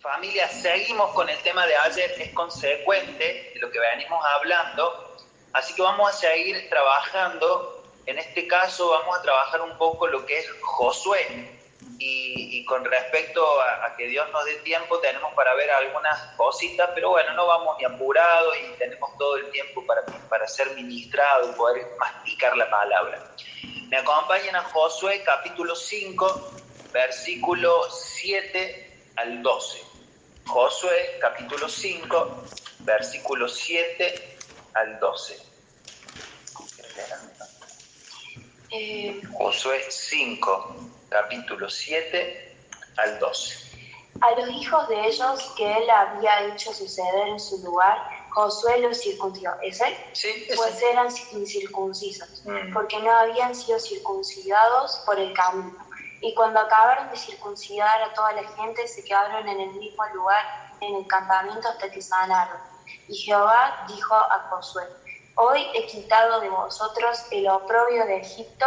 Familia, seguimos con el tema de ayer, es consecuente de lo que venimos hablando, así que vamos a seguir trabajando. En este caso vamos a trabajar un poco lo que es Josué, y, con respecto a, que Dios nos dé tiempo, tenemos para ver algunas cositas, pero bueno, no vamos ni apurados y tenemos todo el tiempo para, para ser ministrado y poder masticar la palabra. Me acompañan a Josué capítulo 5, versículo 7 al 12. Josué capítulo 5, versículo 7 al 12. Eh, Josué 5, capítulo 7 al 12. A los hijos de ellos que él había hecho suceder en su lugar, Josué los circuncidó. ¿Es él? Sí, Pues eran incircuncisos, mm. porque no habían sido circuncidados por el camino. Y cuando acabaron de circuncidar a toda la gente, se quedaron en el mismo lugar, en el campamento, hasta que sanaron. Y Jehová dijo a Josué, Hoy he quitado de vosotros el oprobio de Egipto,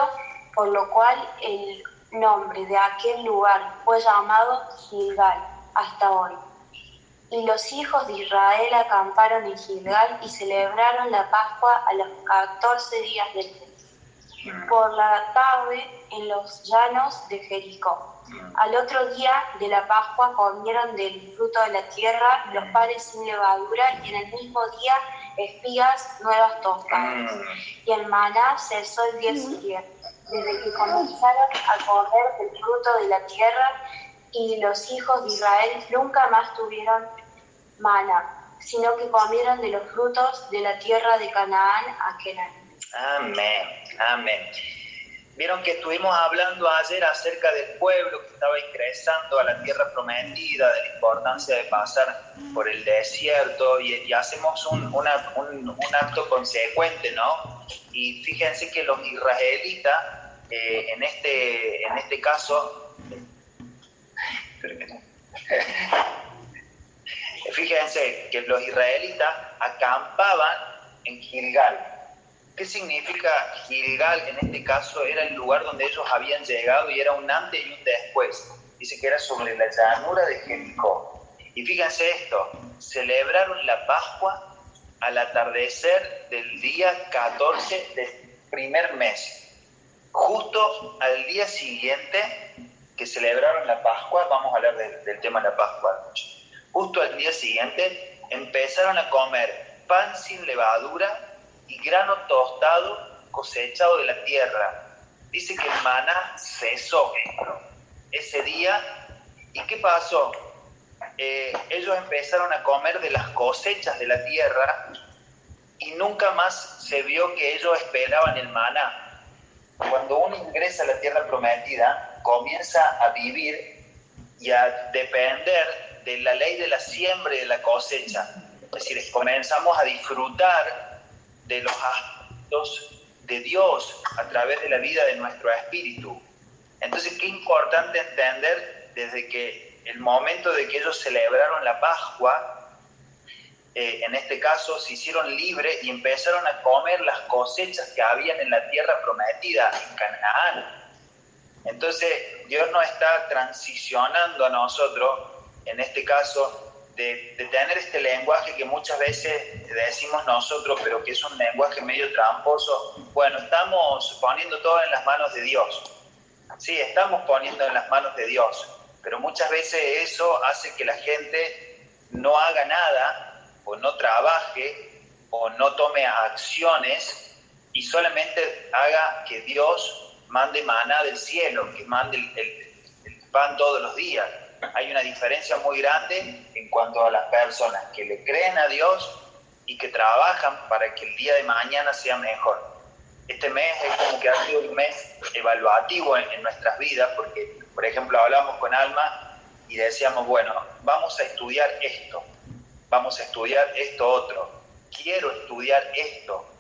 por lo cual el nombre de aquel lugar fue llamado Gilgal hasta hoy. Y los hijos de Israel acamparon en Gilgal y celebraron la Pascua a los 14 días del mes, por la tarde en los llanos de Jericó. Al otro día de la Pascua comieron del fruto de la tierra los panes sin levadura y en el mismo día espigas nuevas tostadas. Y el maná cesó el día siguiente desde que comenzaron a comer del fruto de la tierra y los hijos de Israel nunca más tuvieron mana, sino que comieron de los frutos de la tierra de Canaán aquel año. Amén, amén. Vieron que estuvimos hablando ayer acerca del pueblo que estaba ingresando a la tierra prometida, de la importancia de pasar por el desierto y, hacemos un, acto consecuente, ¿no? Y fíjense que los israelitas, eh, en, este, en este caso, fíjense que los israelitas acampaban en Gilgal ¿Qué significa Gilgal en este caso? Era el lugar donde ellos habían llegado y era un antes y un después. Dice que era sobre la llanura de Jericó. Y fíjense esto, celebraron la Pascua al atardecer del día 14 del primer mes. Justo al día siguiente que celebraron la Pascua, vamos a hablar del, tema de la Pascua, justo al día siguiente empezaron a comer pan sin levadura y grano tostado cosechado de la tierra. Dice que el maná cesó ese día. ¿Y qué pasó? Eh, ellos empezaron a comer de las cosechas de la tierra y nunca más se vio que ellos esperaban el maná. Cuando uno ingresa a la tierra prometida, comienza a vivir y a depender de la ley de la siembra y de la cosecha. Es decir, comenzamos a disfrutar de los actos de Dios a través de la vida de nuestro espíritu. Entonces, qué importante entender desde que el momento de que ellos celebraron la Pascua, eh, en este caso se hicieron libres y empezaron a comer las cosechas que habían en la tierra prometida, en Canaán. Entonces, Dios nos está transicionando a nosotros, en este caso, de, tener este lenguaje que muchas veces decimos nosotros, pero que es un lenguaje medio tramposo. Bueno, estamos poniendo todo en las manos de Dios. Sí, estamos poniendo en las manos de Dios, pero muchas veces eso hace que la gente no haga nada o no trabaje o no tome acciones y solamente haga que Dios mande maná del cielo, que mande el pan todos los días hay una diferencia muy grande en cuanto a las personas que le creen a Dios y que trabajan para que el día de mañana sea mejor. Este mes es como que ha sido un mes evaluativo en, nuestras vidas, porque, por ejemplo, hablamos con Alma y decíamos, bueno, vamos a estudiar esto, vamos a estudiar esto otro, quiero estudiar esto.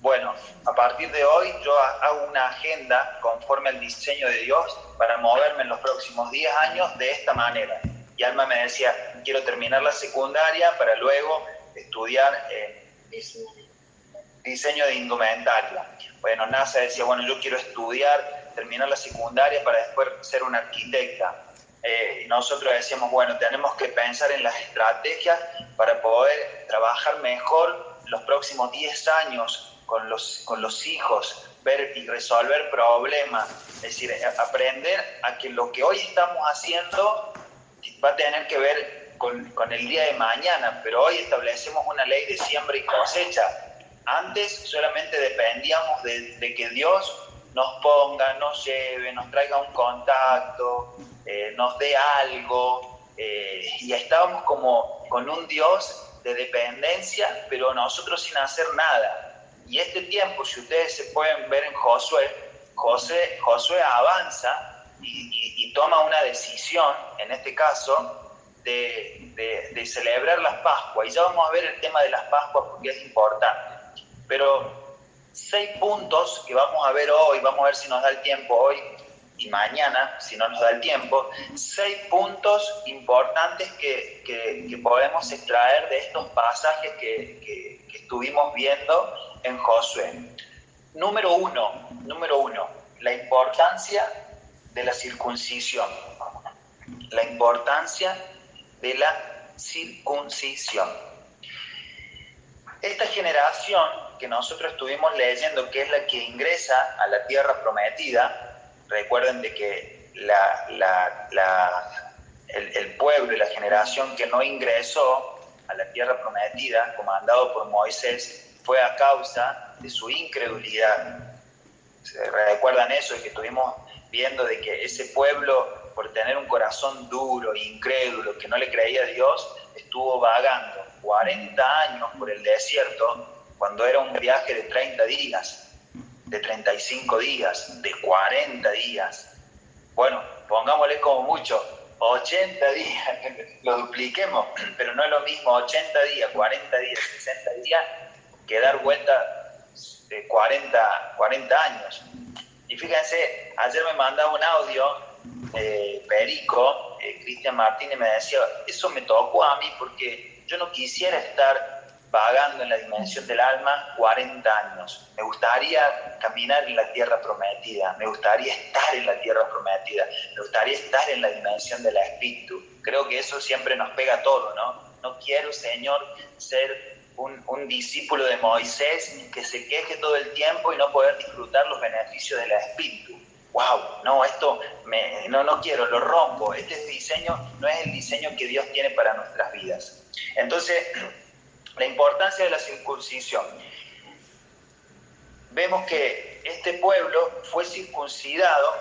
Bueno, a partir de hoy yo hago una agenda conforme al diseño de Dios para moverme en los próximos 10 años de esta manera. Y Alma me decía, quiero terminar la secundaria para luego estudiar eh, diseño de indumentaria. Bueno, NASA decía, bueno, yo quiero estudiar, terminar la secundaria para después ser una arquitecta. eh, nosotros decíamos, bueno, tenemos que pensar en las estrategias para poder trabajar mejor los próximos 10 años con los, con los hijos, ver y resolver problemas, es decir, aprender a que lo que hoy estamos haciendo va a tener que ver con, con el día de mañana, pero hoy establecemos una ley de siembra y cosecha. Antes solamente dependíamos de, de que Dios nos ponga, nos lleve, nos traiga un contacto, eh, nos dé algo, eh, y estábamos como con un Dios de dependencia, pero nosotros sin hacer nada. Y este tiempo, si ustedes se pueden ver en Josué, José, Josué avanza y, toma una decisión, en este caso, de, de, celebrar las Pascuas. Y ya vamos a ver el tema de las Pascuas porque es importante. Pero seis puntos que vamos a ver hoy, vamos a ver si nos da el tiempo hoy y mañana, si no nos da el tiempo, seis puntos importantes que, que, podemos extraer de estos pasajes que, que, estuvimos viendo en Josué. Número uno, número uno, la importancia de la circuncisión. La importancia de la circuncisión. Esta generación que nosotros estuvimos leyendo, que es la que ingresa a la tierra prometida, recuerden de que el, pueblo y la generación que no ingresó a la tierra prometida, comandado por Moisés, fue a causa de su incredulidad. recuerdan eso? Y que estuvimos viendo de que ese pueblo, por tener un corazón duro incrédulo, que no le creía a Dios, estuvo vagando 40 años por el desierto cuando era un viaje de 30 días de 35 días, de 40 días. Bueno, pongámosle como mucho, 80 días, lo dupliquemos, pero no es lo mismo 80 días, 40 días, 60 días, que dar vuelta de 40, 40 años. Y fíjense, ayer me mandaba un audio, eh, Perico, eh, Cristian Martínez me decía, eso me tocó a mí porque yo no quisiera estar vagando en la dimensión del alma 40 años. Me gustaría caminar en la tierra prometida, me gustaría estar en la tierra prometida, me gustaría estar en la dimensión del espíritu. Creo que eso siempre nos pega todo, ¿no? No quiero, Señor, ser un, un, discípulo de Moisés que se queje todo el tiempo y no poder disfrutar los beneficios del espíritu. ¡Wow! No, esto me, no, no quiero, lo rompo. Este diseño no es el diseño que Dios tiene para nuestras vidas. Entonces, la importancia de la circuncisión. Vemos que este pueblo fue circuncidado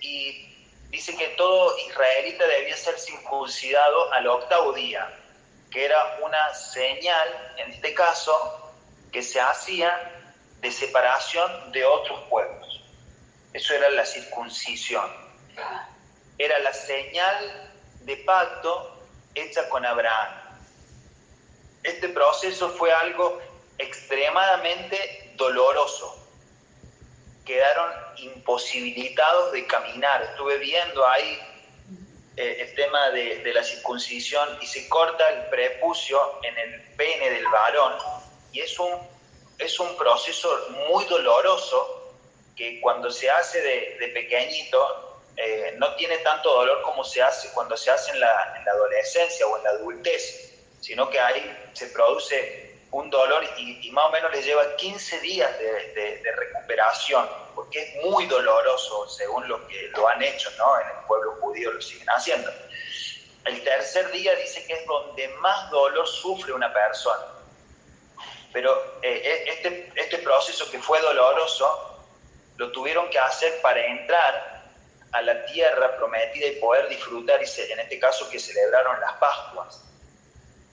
y dice que todo israelita debía ser circuncidado al octavo día, que era una señal, en este caso, que se hacía de separación de otros pueblos. Eso era la circuncisión. Era la señal de pacto hecha con Abraham este proceso fue algo extremadamente doloroso. Quedaron imposibilitados de caminar. Estuve viendo ahí eh, el tema de, la circuncisión y se corta el prepucio en el pene del varón y es un, es un proceso muy doloroso que cuando se hace de, pequeñito eh, no tiene tanto dolor como se hace cuando se hace en la, en la adolescencia o en la adultez sino que ahí se produce un dolor y, más o menos les lleva 15 días de, recuperación, porque es muy doloroso según lo que lo han hecho, ¿no? En el pueblo judío lo siguen haciendo. El tercer día dice que es donde más dolor sufre una persona. Pero eh, eh, este, este proceso que fue doloroso, lo tuvieron que hacer para entrar a la tierra prometida y poder disfrutar, y en este caso que celebraron las Pascuas.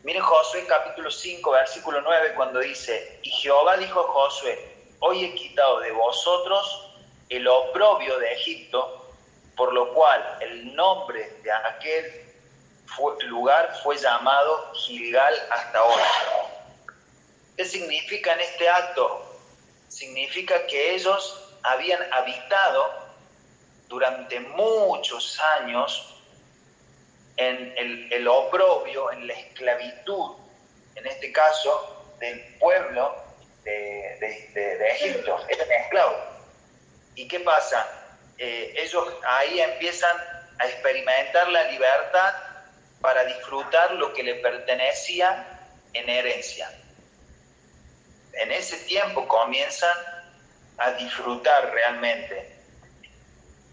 Miren Josué capítulo 5, versículo 9, cuando dice, y Jehová dijo a Josué, hoy he quitado de vosotros el oprobio de Egipto, por lo cual el nombre de aquel lugar fue llamado Gilgal hasta ahora. ¿Qué significa en este acto? Significa que ellos habían habitado durante muchos años en el, oprobio, en la esclavitud, en este caso, del pueblo de, Egipto, eran esclavos. ¿Y qué pasa? Eh, ellos ahí empiezan a experimentar la libertad para disfrutar lo que le pertenecía en herencia. En ese tiempo comienzan a disfrutar realmente.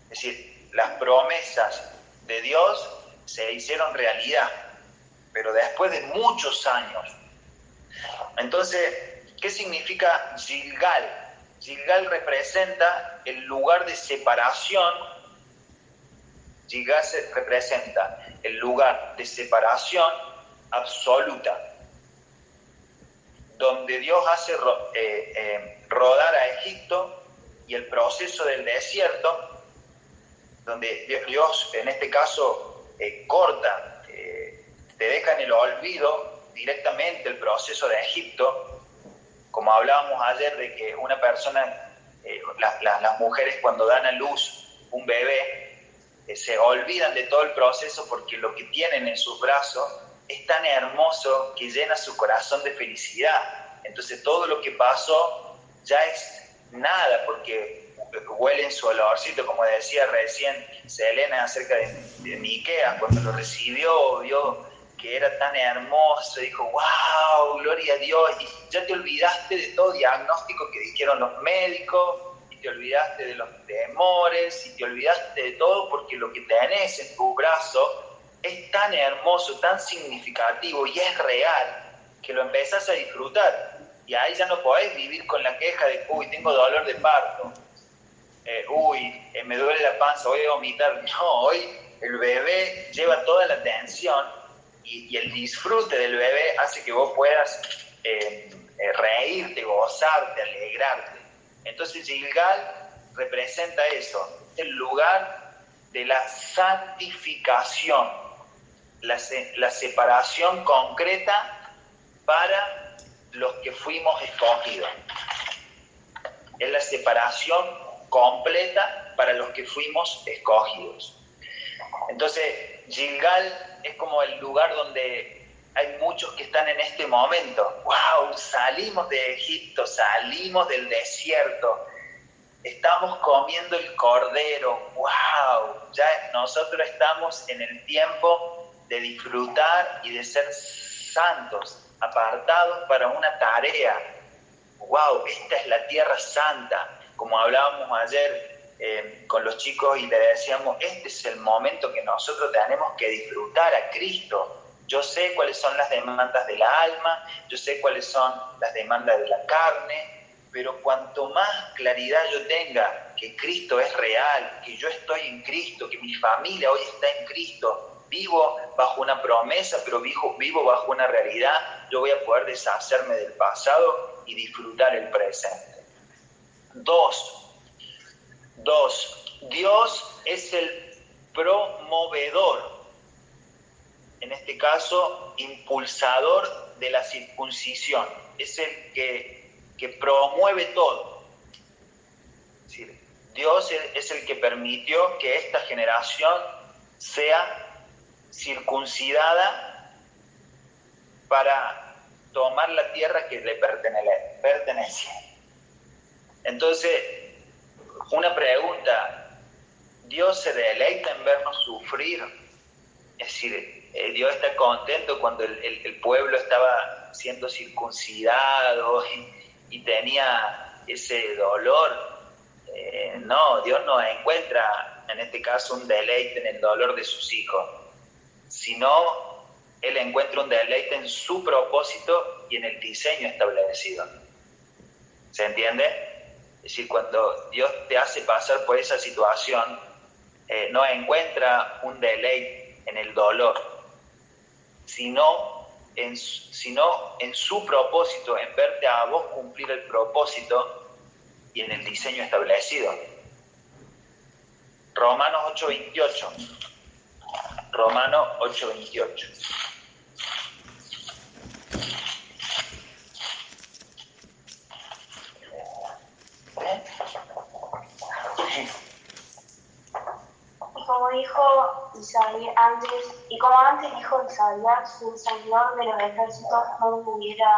Es decir, las promesas de Dios se hicieron realidad, pero después de muchos años. Entonces, ¿qué significa Gilgal? Gilgal representa el lugar de separación. Gilgal representa el lugar de separación absoluta, donde Dios hace eh, eh, rodar a Egipto y el proceso del desierto, donde Dios en este caso eh, corta, te deja en el olvido directamente el proceso de Egipto, como hablábamos ayer de que una persona, las mujeres cuando dan a luz un bebé, se olvidan de todo el proceso porque lo que tienen en sus brazos es tan hermoso que llena su corazón de felicidad. Entonces todo lo que pasó ya es nada porque huele en su olorcito, como decía recién Selena acerca de, de mi Ikea, cuando lo recibió, vio que era tan hermoso, dijo, wow, gloria a Dios, y ya te olvidaste de todo diagnóstico que dijeron los médicos, y te olvidaste de los temores, y te olvidaste de todo porque lo que tenés en tu brazo es tan hermoso, tan significativo y es real que lo empezás a disfrutar. Y ahí ya no podés vivir con la queja de, uy, tengo dolor de parto, eh, uy, eh, me duele la panza, voy a vomitar. No, hoy el bebé lleva toda la atención y, el disfrute del bebé hace que vos puedas eh, reírte, gozarte, alegrarte. Entonces Gilgal representa eso, el lugar de la santificación la, separación concreta para los que fuimos escogidos. Es la separación completa para los que fuimos escogidos. Entonces, Gilgal es como el lugar donde hay muchos que están en este momento. ¡Wow! Salimos de Egipto, salimos del desierto, estamos comiendo el cordero. ¡Wow! Ya nosotros estamos en el tiempo de disfrutar y de ser santos, apartados para una tarea. ¡Wow! Esta es la tierra santa. Como hablábamos ayer eh, con los chicos y le decíamos, este es el momento que nosotros tenemos que disfrutar a Cristo. Yo sé cuáles son las demandas de la alma, yo sé cuáles son las demandas de la carne, pero cuanto más claridad yo tenga que Cristo es real, que yo estoy en Cristo, que mi familia hoy está en Cristo, vivo bajo una promesa, pero vivo, vivo bajo una realidad, yo voy a poder deshacerme del pasado y disfrutar el presente. Dos, dos, Dios es el promovedor, en este caso, impulsador de la circuncisión, es el que, que promueve todo. Dios es el que permitió que esta generación sea circuncidada para tomar la tierra que le pertenece. Entonces, una pregunta, ¿Dios se deleita en vernos sufrir? Es decir, eh, Dios está contento cuando el, pueblo estaba siendo circuncidado y, tenía ese dolor. Eh, no, Dios no encuentra en este caso un deleite en el dolor de sus hijos sino él encuentra un deleite en su propósito y en el diseño establecido. ¿Se entiende? Es decir, cuando Dios te hace pasar por esa situación, eh, no encuentra un deleite en el dolor, sino en, sino en su propósito, en verte a vos cumplir el propósito y en el diseño establecido. Romanos 8:28. Romano 8:28. Y como dijo Isaías antes, y como antes dijo Isaías, el Señor de los ejércitos no hubiera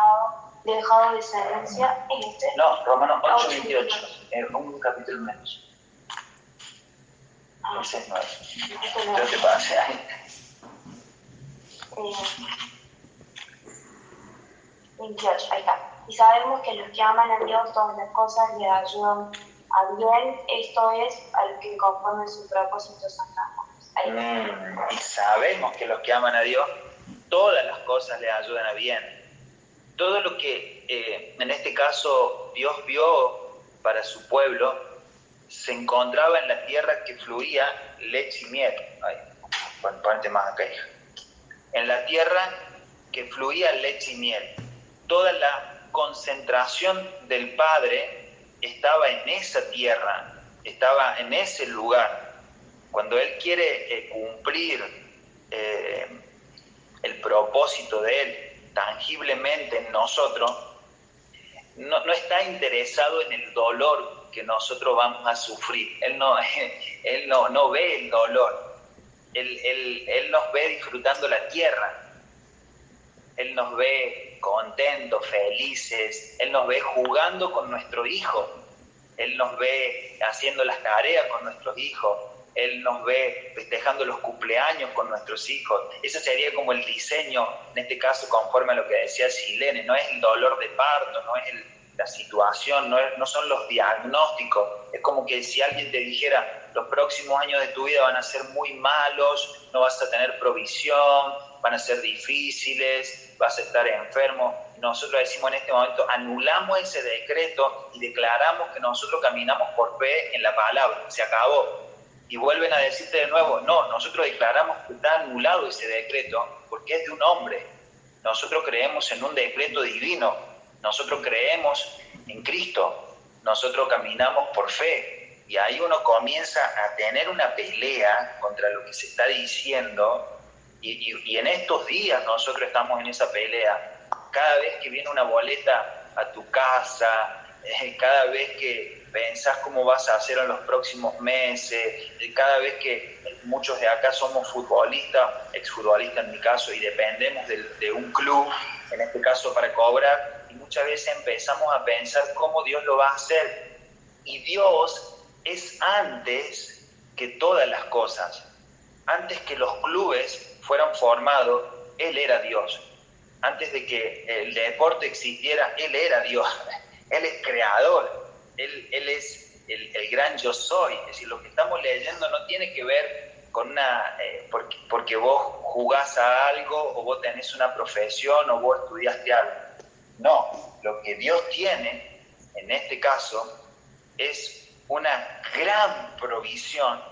dejado descendencia en este. No, Romano 8:28, es un capítulo menos. Ah, ese es nuevo. Yo te pasé ahí. Eh, 28, ahí está. Y sabemos que los que aman a Dios todas las cosas le ayudan a bien, esto es al que conforme su propósito son mm, y sabemos que los que aman a Dios, todas las cosas le ayudan a bien. Todo lo que eh, en este caso Dios vio para su pueblo se encontraba en la tierra que fluía leche y miel. Ay, más acá, En la tierra que fluía leche y miel. Toda la concentración del Padre estaba en esa tierra, estaba en ese lugar. Cuando Él quiere eh, cumplir eh, el propósito de Él tangiblemente en nosotros, no, está interesado en el dolor que nosotros vamos a sufrir. Él no, él no, ve el dolor. Él, él nos ve disfrutando la tierra. Él nos ve contentos, felices. Él nos ve jugando con nuestro hijo. Él nos ve haciendo las tareas con nuestros hijos. Él nos ve festejando los cumpleaños con nuestros hijos. Ese sería como el diseño, en este caso, conforme a lo que decía Silene. No es el dolor de parto, no es la situación, no, no son los diagnósticos. Es como que si alguien te dijera, los próximos años de tu vida van a ser muy malos, no vas a tener provisión, van a ser difíciles, vas a estar enfermo. Nosotros decimos en este momento, anulamos ese decreto y declaramos que nosotros caminamos por fe en la palabra, se acabó. Y vuelven a decirte de nuevo, no, nosotros declaramos que está anulado ese decreto porque es de un hombre. Nosotros creemos en un decreto divino, nosotros creemos en Cristo, nosotros caminamos por fe. Y ahí uno comienza a tener una pelea contra lo que se está diciendo y, en estos días nosotros estamos en esa pelea. Cada vez que viene una boleta a tu casa, eh, cada vez que pensás cómo vas a hacer en los próximos meses, eh, cada vez que muchos de acá somos futbolistas, exfutbolistas en mi caso, y dependemos de, de un club, en este caso para cobrar, y muchas veces empezamos a pensar cómo Dios lo va a hacer. Y Dios es antes que todas las cosas, antes que los clubes fueron formados, Él era Dios. Antes de que el deporte existiera, Él era Dios. Él es creador. Él, es el, gran yo soy. Es decir, lo que estamos leyendo no tiene que ver con una, eh, porque, porque vos jugás a algo o vos tenés una profesión o vos estudiaste algo. No, lo que Dios tiene, en este caso, es una gran provisión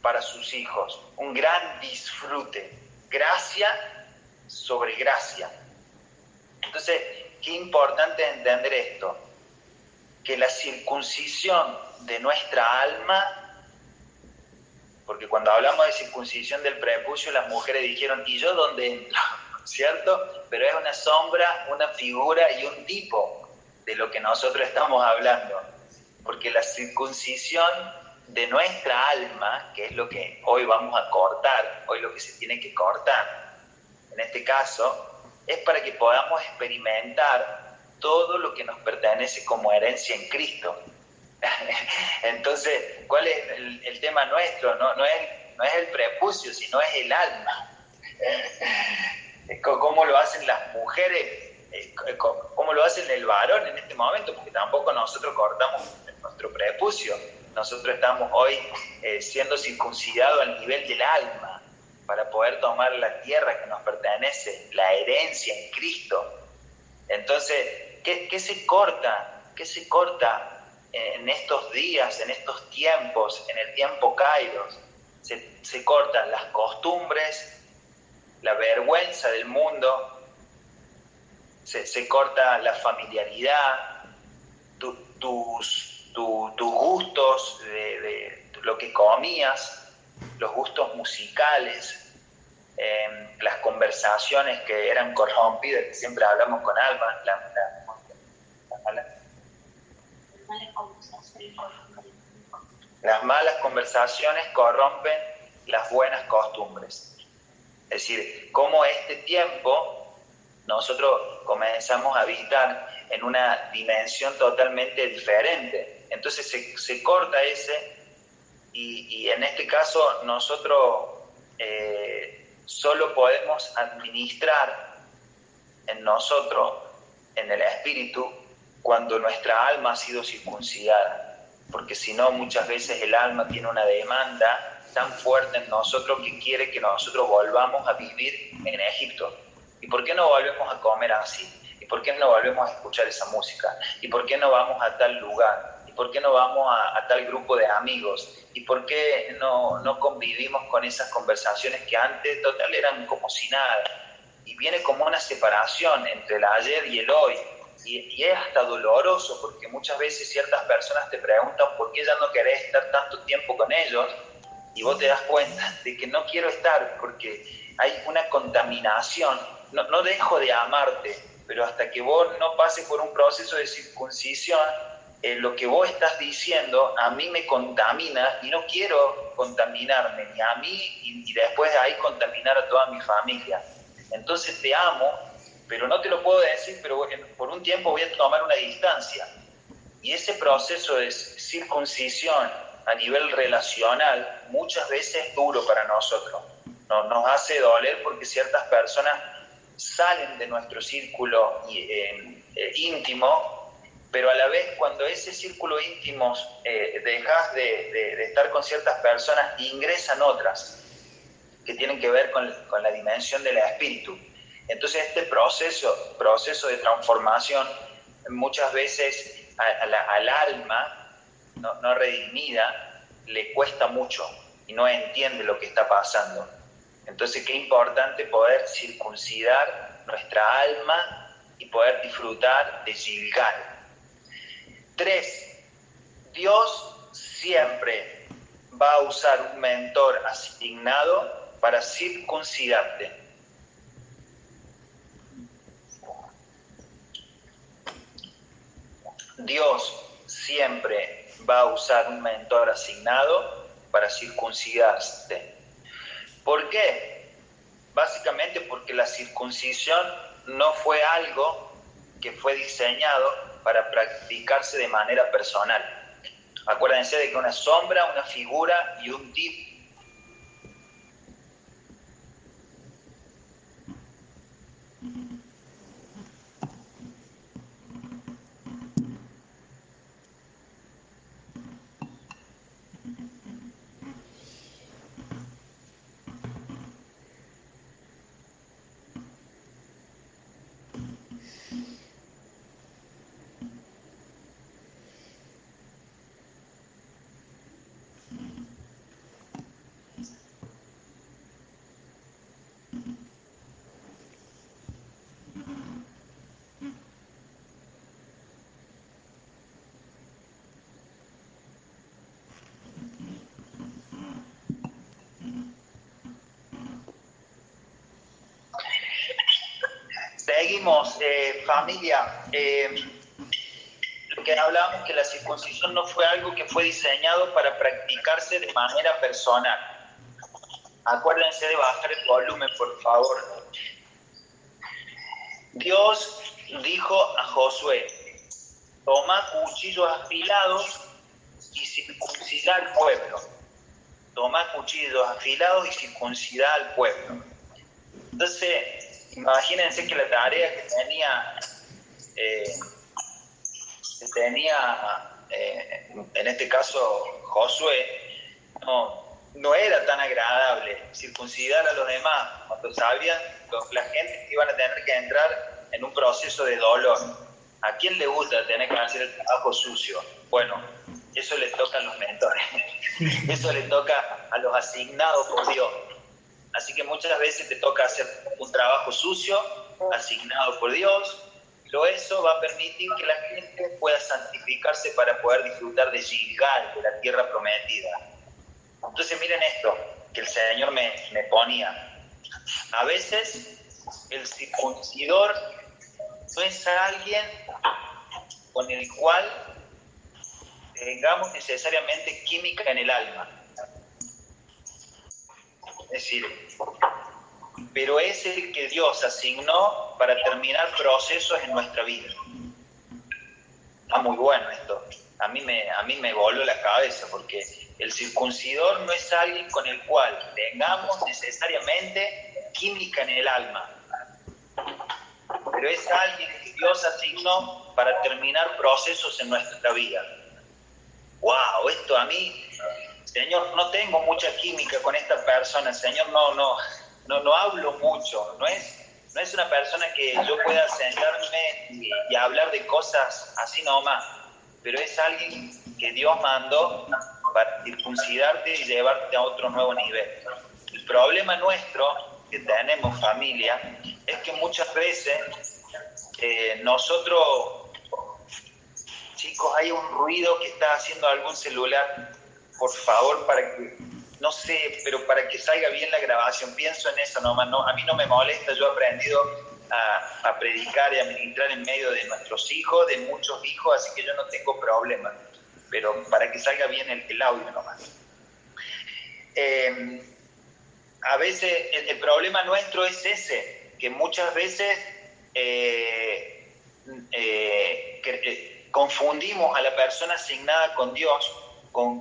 para sus hijos, un gran disfrute gracia sobre gracia. Entonces, qué importante entender esto, que la circuncisión de nuestra alma, porque cuando hablamos de circuncisión del prepucio, las mujeres dijeron, ¿y yo dónde entro? ¿Cierto? Pero es una sombra, una figura y un tipo de lo que nosotros estamos hablando. Porque la circuncisión de nuestra alma, que es lo que hoy vamos a cortar, hoy lo que se tiene que cortar, en este caso, es para que podamos experimentar todo lo que nos pertenece como herencia en Cristo. Entonces, ¿cuál es el, tema nuestro? No, no, es, no es el prepucio, sino es el alma. ¿Cómo lo hacen las mujeres? Eh, ¿Cómo lo hacen el varón en este momento? Porque tampoco nosotros cortamos nuestro prepucio nosotros estamos hoy eh, siendo circuncidados al nivel del alma para poder tomar la tierra que nos pertenece, la herencia en Cristo. Entonces, ¿qué, se corta? ¿Qué se corta en estos días, en estos tiempos, en el tiempo Kairos? Se, se cortan las costumbres, la vergüenza del mundo, se, se corta la familiaridad, tus tus gustos de, lo que comías, los gustos musicales, em, las conversaciones que eran corrompidas, que siempre hablamos con Alma, las malas conversaciones corrompen las buenas costumbres. Es decir, como este tiempo nosotros comenzamos a habitar en una dimensión totalmente diferente entonces se, corta ese, y, en este caso nosotros eh, solo podemos administrar en nosotros, en el espíritu, cuando nuestra alma ha sido circuncidada, porque si no muchas veces el alma tiene una demanda tan fuerte en nosotros que quiere que nosotros volvamos a vivir en Egipto. ¿Y por qué no volvemos a comer así? ¿Y por qué no volvemos a escuchar esa música? ¿Y por qué no vamos a tal lugar? ¿Y por qué no vamos a, tal grupo de amigos? ¿Y por qué no, no convivimos con esas conversaciones que antes total eran como si nada? Y viene como una separación entre el ayer y el hoy. Y, y, es hasta doloroso porque muchas veces ciertas personas te preguntan por qué ya no querés estar tanto tiempo con ellos y vos te das cuenta de que no quiero estar porque hay una contaminación. No, no dejo de amarte, pero hasta que vos no pases por un proceso de circuncisión, eh, lo que vos estás diciendo a mí me contamina y no quiero contaminarme ni a mí y, y después de ahí contaminar a toda mi familia. Entonces te amo, pero no te lo puedo decir, pero por un tiempo voy a tomar una distancia. Y ese proceso de circuncisión a nivel relacional muchas veces es duro para nosotros. Nos, nos hace doler porque ciertas personas salen de nuestro círculo eh, eh, íntimo, pero a la vez cuando ese círculo íntimo eh, dejas de, de, estar con ciertas personas, ingresan otras que tienen que ver con, con la dimensión del espíritu. Entonces este proceso, proceso de transformación muchas veces al alma no, redimida, le cuesta mucho y no entiende lo que está pasando. Entonces, qué importante poder circuncidar nuestra alma y poder disfrutar de Gilgal. Tres, Dios siempre va a usar un mentor asignado para circuncidarte. Dios siempre va a usar un mentor asignado para circuncidarse. ¿Por qué? Básicamente porque la circuncisión no fue algo que fue diseñado para practicarse de manera personal. Acuérdense de que una sombra, una figura y un tipo Eh, familia. Eh, lo que hablamos que la circuncisión no fue algo que fue diseñado para practicarse de manera personal. Acuérdense de bajar el volumen, por favor. Dios dijo a Josué, toma cuchillos afilados y circuncida al pueblo. Toma cuchillos afilados y circuncida al pueblo. Entonces, imagínense que la tarea que tenía, eh, tenía eh, en este caso Josué, no, no era tan agradable circuncidar a los demás cuando sabían la gente que iban a tener que entrar en un proceso de dolor. ¿A quién le gusta tener que hacer el trabajo sucio? Bueno, eso le toca a los mentores, eso le toca a los asignados por Dios. Así que muchas veces te toca hacer un trabajo sucio, asignado por Dios, pero eso va a permitir que la gente pueda santificarse para poder disfrutar de Gilgal, de la tierra prometida. Entonces miren esto que el Señor me, me ponía. A veces el circuncidor no es alguien con el cual tengamos necesariamente química en el alma es decir, pero es el que Dios asignó para terminar procesos en nuestra vida. Está muy bueno esto. A mí me, a mí me voló la cabeza porque El circuncidor no es alguien con el cual tengamos necesariamente química en el alma, pero es alguien que Dios asignó para terminar procesos en nuestra vida. ¡Wow! Esto a mí, Señor, no tengo mucha química con esta persona, Señor, no, no, no, no hablo mucho, no es, no es una persona que yo pueda sentarme y, hablar de cosas así nomás, pero es alguien que Dios mandó para circuncidarte y llevarte a otro nuevo nivel. El problema nuestro, que tenemos familia, es que muchas veces eh, nosotros, chicos, hay un ruido que está haciendo algún celular, por favor, para que, no sé, pero para que salga bien la grabación, pienso en eso nomás, no, a mí no me molesta, yo he aprendido a, predicar y a ministrar en medio de nuestros hijos, de muchos hijos, así que yo no tengo problema. Pero para que salga bien el, audio nomás. Eh, a veces el, problema nuestro es ese, que muchas veces eh, eh, confundimos a la persona asignada con Dios, con,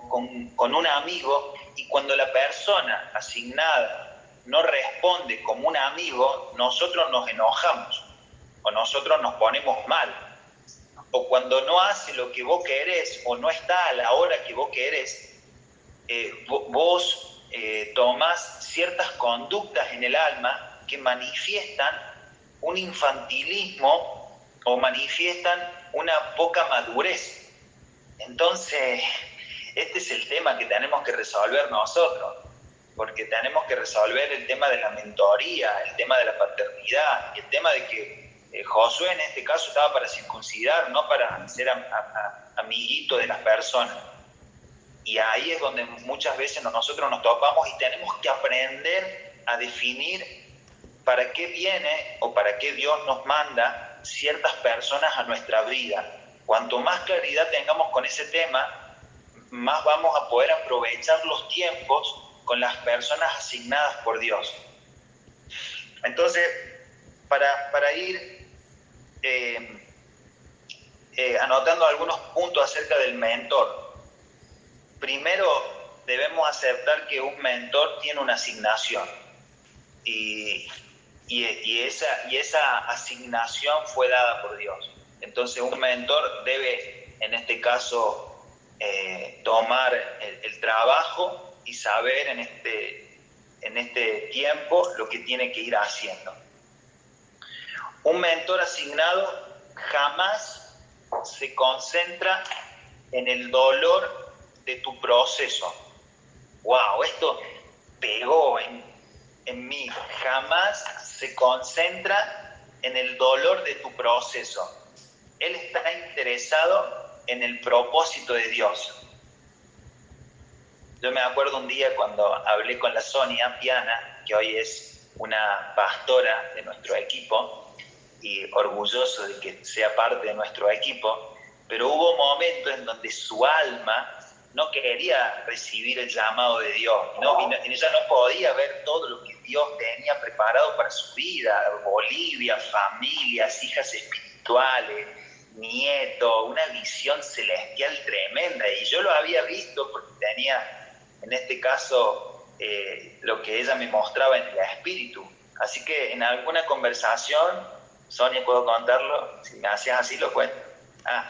con un amigo, y cuando la persona asignada no responde como un amigo, nosotros nos enojamos o nosotros nos ponemos mal o cuando no hace lo que vos querés o no está a la hora que vos querés, eh, vos eh, tomás ciertas conductas en el alma que manifiestan un infantilismo o manifiestan una poca madurez. Entonces, este es el tema que tenemos que resolver nosotros, porque tenemos que resolver el tema de la mentoría, el tema de la paternidad, el tema de que eh, Josué en este caso estaba para circuncidar, no para ser amiguito de las personas. Y ahí es donde muchas veces nosotros nos topamos y tenemos que aprender a definir para qué viene o para qué Dios nos manda ciertas personas a nuestra vida. Cuanto más claridad tengamos con ese tema, más vamos a poder aprovechar los tiempos con las personas asignadas por Dios. Entonces, para, para ir eh, eh, anotando algunos puntos acerca del mentor. Primero, debemos aceptar que un mentor tiene una asignación y, esa, y esa asignación fue dada por Dios. Entonces, un mentor debe, en este caso, eh, tomar el, el, trabajo y saber en este, en este tiempo lo que tiene que ir haciendo. Un mentor asignado jamás se concentra en el dolor de tu proceso. ¡Wow! Esto pegó en, en mí. Jamás se concentra en el dolor de tu proceso. Él está interesado en el propósito de Dios. Yo me acuerdo un día cuando hablé con la Sonia Piana, que hoy es una pastora de nuestro equipo, y orgulloso de que sea parte de nuestro equipo, pero hubo momentos en donde su alma no quería recibir el llamado de Dios, ¿no? y ella no podía ver todo lo que Dios tenía preparado para su vida, Bolivia, familias, hijas espirituales, nietos, una visión celestial tremenda, y yo lo había visto porque tenía, en este caso, eh, lo que ella me mostraba en el espíritu. Así que en alguna conversación Sonia, ¿puedo contarlo? Si me hacías así, lo cuento. Ah,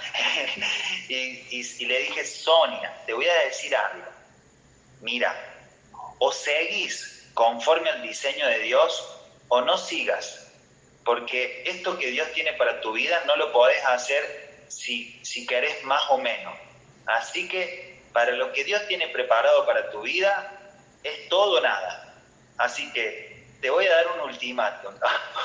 y, le dije, Sonia, te voy a decir algo. Mira, o seguís conforme al diseño de Dios o no sigas, porque esto que Dios tiene para tu vida no lo podés hacer si, si querés más o menos. Así que para lo que Dios tiene preparado para tu vida es todo o nada. Así que te voy a dar un ultimátum.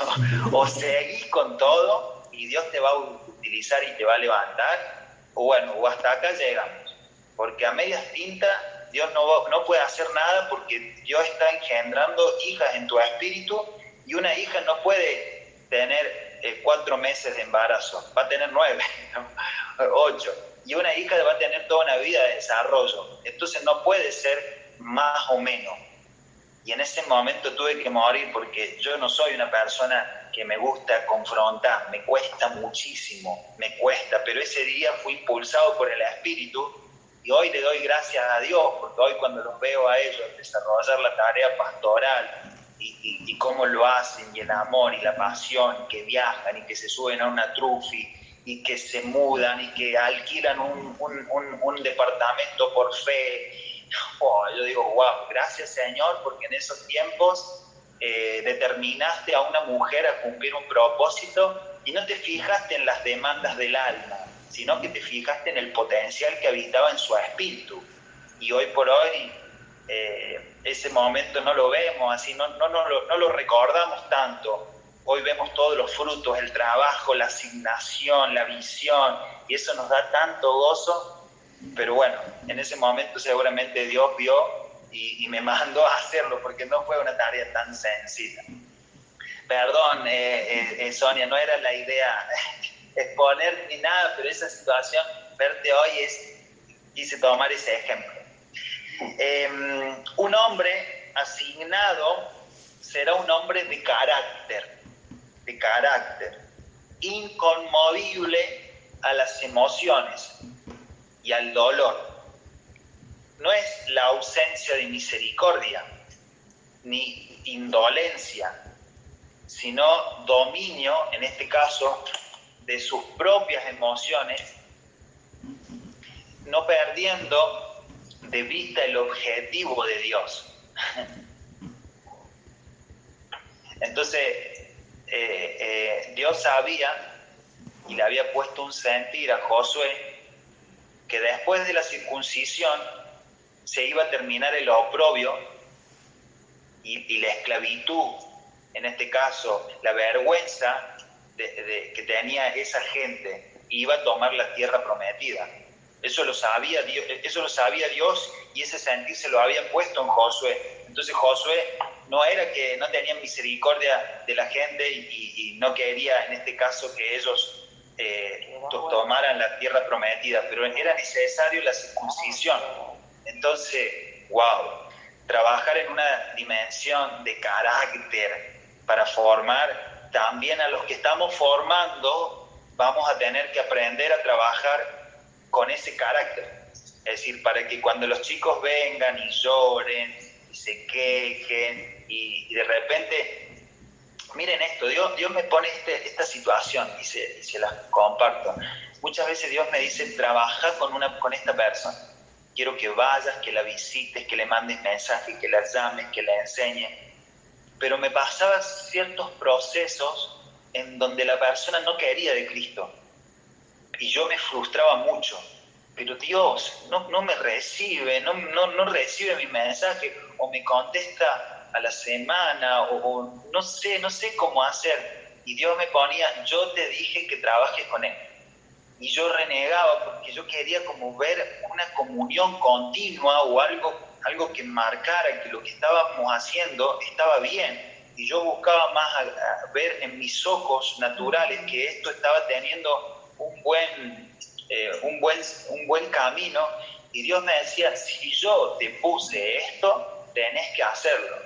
o seguís con todo y Dios te va a utilizar y te va a levantar, o bueno, o hasta acá llegamos. Porque a medias tintas Dios no, no puede hacer nada porque Dios está engendrando hijas en tu espíritu y una hija no puede tener eh, cuatro meses de embarazo, va a tener nueve, ocho. Y una hija va a tener toda una vida de desarrollo. Entonces no puede ser más o menos y en ese momento tuve que morir porque yo no soy una persona que me gusta confrontar, me cuesta muchísimo, me cuesta, pero ese día fui impulsado por el Espíritu Y hoy le doy gracias a Dios, porque hoy cuando los veo a ellos desarrollar la tarea pastoral y, y, cómo lo hacen, y el amor y la pasión, y que viajan y que se suben a una trufi y que se mudan y que alquilan un, un, un, departamento por fe. Oh, yo digo, wow, gracias Señor, porque en esos tiempos eh, determinaste a una mujer a cumplir un propósito y no te fijaste en las demandas del alma, sino que te fijaste en el potencial que habitaba en su espíritu. Y hoy por hoy eh, ese momento no lo vemos así, no, no, no, lo, no lo recordamos tanto. Hoy vemos todos los frutos, el trabajo, la asignación, la visión, y eso nos da tanto gozo. Pero bueno, en ese momento seguramente Dios vio y, me mandó a hacerlo porque no fue una tarea tan sencilla. Perdón, eh, eh, Sonia, no era la idea exponer ni nada, pero esa situación, verte hoy es, quise tomar ese ejemplo. Em, un hombre asignado será un hombre de carácter, de carácter, inconmovible a las emociones y al dolor. No es la ausencia de misericordia ni indolencia, sino dominio, en este caso, de sus propias emociones, no perdiendo de vista el objetivo de Dios. Entonces, eh, eh, Dios sabía y le había puesto un sentir a Josué que después de la circuncisión se iba a terminar el oprobio y, la esclavitud, en este caso la vergüenza que tenía esa gente, iba a tomar la tierra prometida. Eso lo sabía Dios, eso lo sabía Dios y ese sentir se lo había puesto en Josué. Entonces Josué no era que no tenía misericordia de la gente y, no quería en este caso que ellos eh, tomaran la tierra prometida, pero era necesario la circuncisión entonces, wow, trabajar en una dimensión de carácter para formar también a los que estamos formando, vamos a tener que aprender a trabajar con ese carácter. Es decir, para que cuando los chicos vengan y lloren y se quejen y, de repente, miren esto, Dios, Dios me pone este, esta situación y se, se las comparto. Muchas veces Dios me dice, trabaja con, una, con esta persona Quiero que vayas, que la visites, que le mandes mensajes, que la llames, que la enseñes. Pero me pasaba ciertos procesos en donde la persona no quería de Cristo. Y yo me frustraba mucho. Pero Dios no, no me recibe, no, no, no recibe mi mensaje o me contesta a la semana o no sé, no sé cómo hacer. Y Dios me ponía, yo te dije que trabajes con Él y yo renegaba porque yo quería como ver una comunión continua o algo, algo que marcara que lo que estábamos haciendo estaba bien. Y yo buscaba más ver en mis ojos naturales que esto estaba teniendo un buen, eh, un, buen, un buen camino. Y Dios me decía, si yo te puse esto, tenés que hacerlo.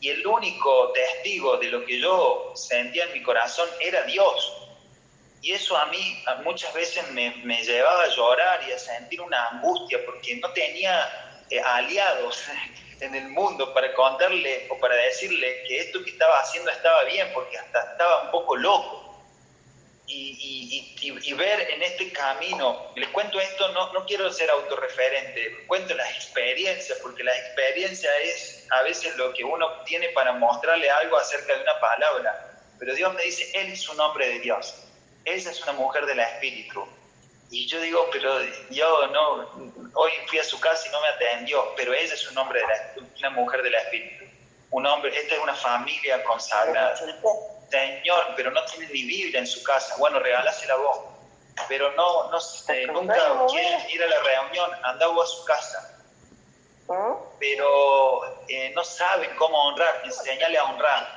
Y el único testigo de lo que yo sentía en mi corazón era Dios y eso a mí muchas veces me, llevaba a llorar y a sentir una angustia porque no tenía eh, aliados en el mundo para contarle o para decirle que esto que estaba haciendo estaba bien, porque hasta estaba un poco loco. Y, y, ver en este camino, les cuento esto, no, no quiero ser autorreferente, cuento las experiencias, porque la experiencia es a veces lo que uno tiene para mostrarle algo acerca de una palabra. Pero Dios me dice, Él es un hombre de Dios esa es una mujer del espíritu. Y yo digo, pero yo no, hoy fui a su casa y no me atendió, pero ella es un hombre de una mujer del espíritu. Un hombre, esta es una familia consagrada. Señor, pero no tiene ni Biblia en su casa. Bueno, regálasela vos. Pero no, no nunca quiere ir a la reunión, anda vos a su casa pero eh, no saben cómo honrar, enseñale a honrar,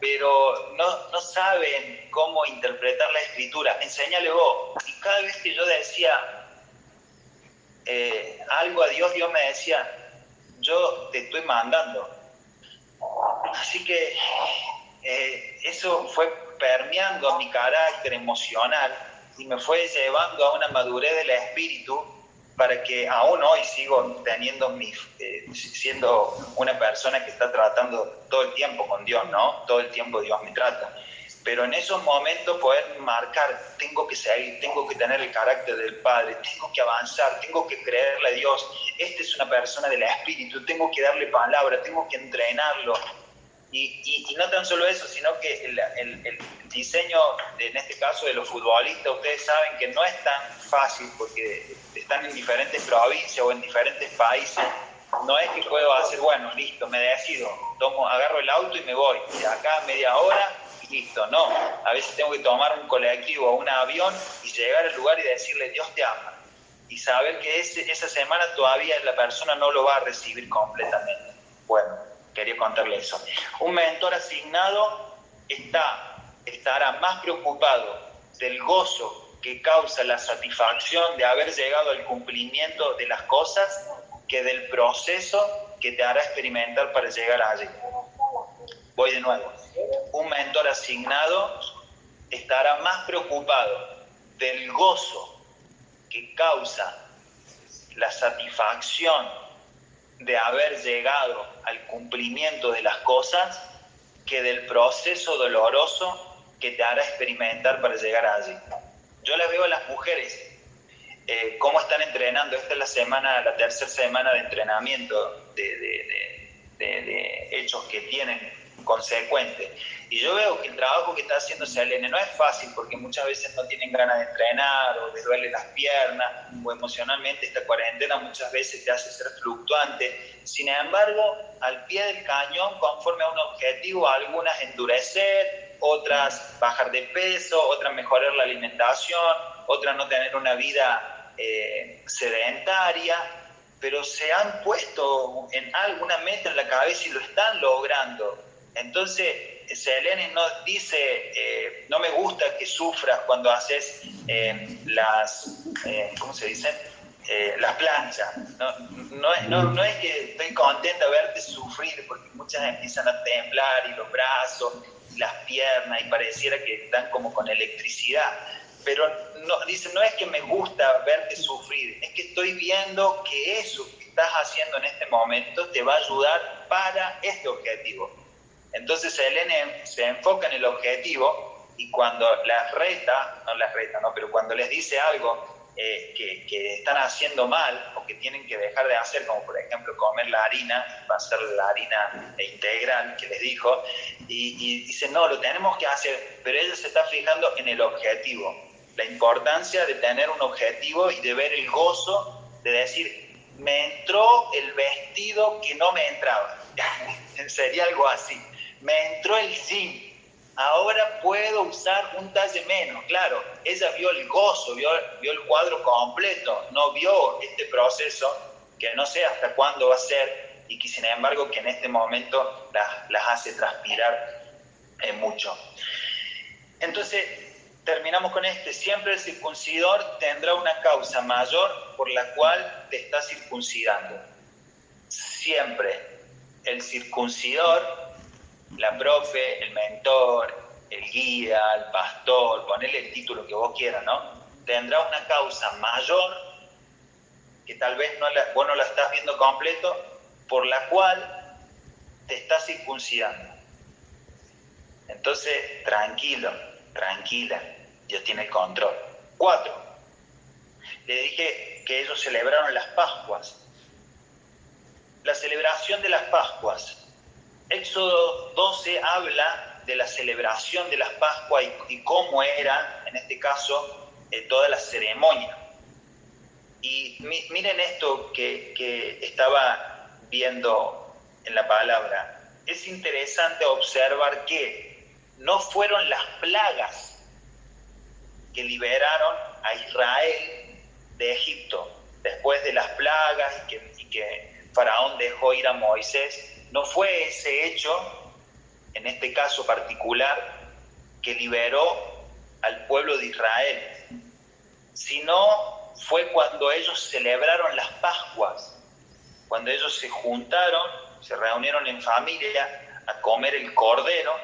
pero no, no saben cómo interpretar la escritura, enseñale vos. Y cada vez que yo decía eh, algo a Dios, Dios me decía, yo te estoy mandando. Así que eh, eso fue permeando mi carácter emocional y me fue llevando a una madurez del espíritu para que aún hoy sigo teniendo mi, eh, siendo una persona que está tratando todo el tiempo con Dios, ¿no? Todo el tiempo Dios me trata. Pero en esos momentos poder marcar, tengo que seguir, tengo que tener el carácter del Padre, tengo que avanzar, tengo que creerle a Dios. Esta es una persona del Espíritu, tengo que darle palabra, tengo que entrenarlo. Y, y, no tan solo eso, sino que el, el, el, diseño, en este caso de los futbolistas, ustedes saben que no es tan fácil porque están en diferentes provincias o en diferentes países. No es que puedo hacer, bueno, listo, me decido, tomo, agarro el auto y me voy. De acá media hora y listo. No, a veces tengo que tomar un colectivo o un avión y llegar al lugar y decirle, Dios te ama. Y saber que ese, esa semana todavía la persona no lo va a recibir completamente. Bueno, quería contarle eso. Un mentor asignado está, estará más preocupado del gozo que causa la satisfacción de haber llegado al cumplimiento de las cosas que del proceso que te hará experimentar para llegar allí. Voy de nuevo. Un mentor asignado estará más preocupado del gozo que causa la satisfacción de haber llegado al cumplimiento de las cosas que del proceso doloroso que te hará experimentar para llegar allí. Yo las veo a las mujeres, eh, cómo están entrenando. Esta es la semana, la tercera semana de entrenamiento de, de hechos que tienen consecuente. Y yo veo que el trabajo que está haciendo Selene no es fácil porque muchas veces no tienen ganas de entrenar o les duele las piernas o emocionalmente esta cuarentena muchas veces te hace ser fluctuante. Sin embargo, al pie del cañón, conforme a un objetivo, algunas endurecer, otras bajar de peso, otras mejorar la alimentación, otras no tener una vida eh, sedentaria, pero se han puesto en alguna meta en la cabeza y lo están logrando. Entonces, Selene no dice, eh, no me gusta que sufras cuando haces eh, las, eh, ¿cómo se dicen? las planchas. No, no, no, no, es que estoy contenta de verte sufrir, porque muchas empiezan a temblar y los brazos, y las piernas, y pareciera que están como con electricidad. Pero no, dice, no es que me gusta verte sufrir, es que estoy viendo que eso que estás haciendo en este momento te va a ayudar para este objetivo entonces el se enfoca en el objetivo y cuando las reta, no las reta, no, pero cuando les dice algo eh, que, están haciendo mal o que tienen que dejar de hacer, como por ejemplo comer la harina, va a ser la harina integral que les dijo, y, y dice, no, lo tenemos que hacer, pero ella se está fijando en el objetivo, la importancia de tener un objetivo y de ver el gozo de decir, me entró el vestido que no me entraba. Sería algo así me entró el zinc, ahora puedo usar un talle menos. Claro, ella vio el gozo, vio, vio el cuadro completo, no vio este proceso que no sé hasta cuándo va a ser y que sin embargo que en este momento las, las hace transpirar eh, mucho. Entonces, terminamos con este. Siempre el circuncidor tendrá una causa mayor por la cual te está circuncidando. Siempre el circuncidor la profe, el mentor, el guía, el pastor, ponele el título que vos quieras, ¿no? Tendrá una causa mayor que tal vez no la, vos no la estás viendo completo, por la cual te estás circuncidando. Entonces, tranquilo, tranquila, Dios tiene el control. Cuatro, le dije que ellos celebraron las Pascuas. La celebración de las Pascuas Éxodo 12 habla de la celebración de las Pascuas y, cómo era, en este caso, eh, toda la ceremonia. Y miren esto que, que estaba viendo en la palabra. Es interesante observar que no fueron las plagas que liberaron a Israel de Egipto después de las plagas y que, y que Faraón dejó ir a Moisés no fue ese hecho, en este caso particular, que liberó al pueblo de Israel, sino fue cuando ellos celebraron las Pascuas, cuando ellos se juntaron, se reunieron en familia a comer el cordero,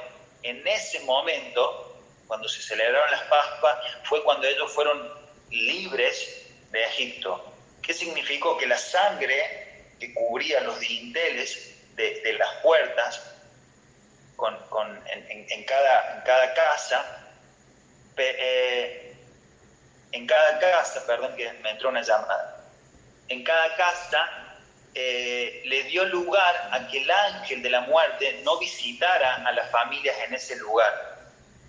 en ese momento, cuando se celebraron las Pascuas, fue cuando ellos fueron libres de Egipto. ¿Qué significó? Que la sangre que cubría los dinteles de, las puertas en, cada, en cada casa, eh, en cada casa, perdón que me entró una llamada, en cada casa eh, le dio lugar a que el ángel de la muerte no visitara a las familias en ese lugar.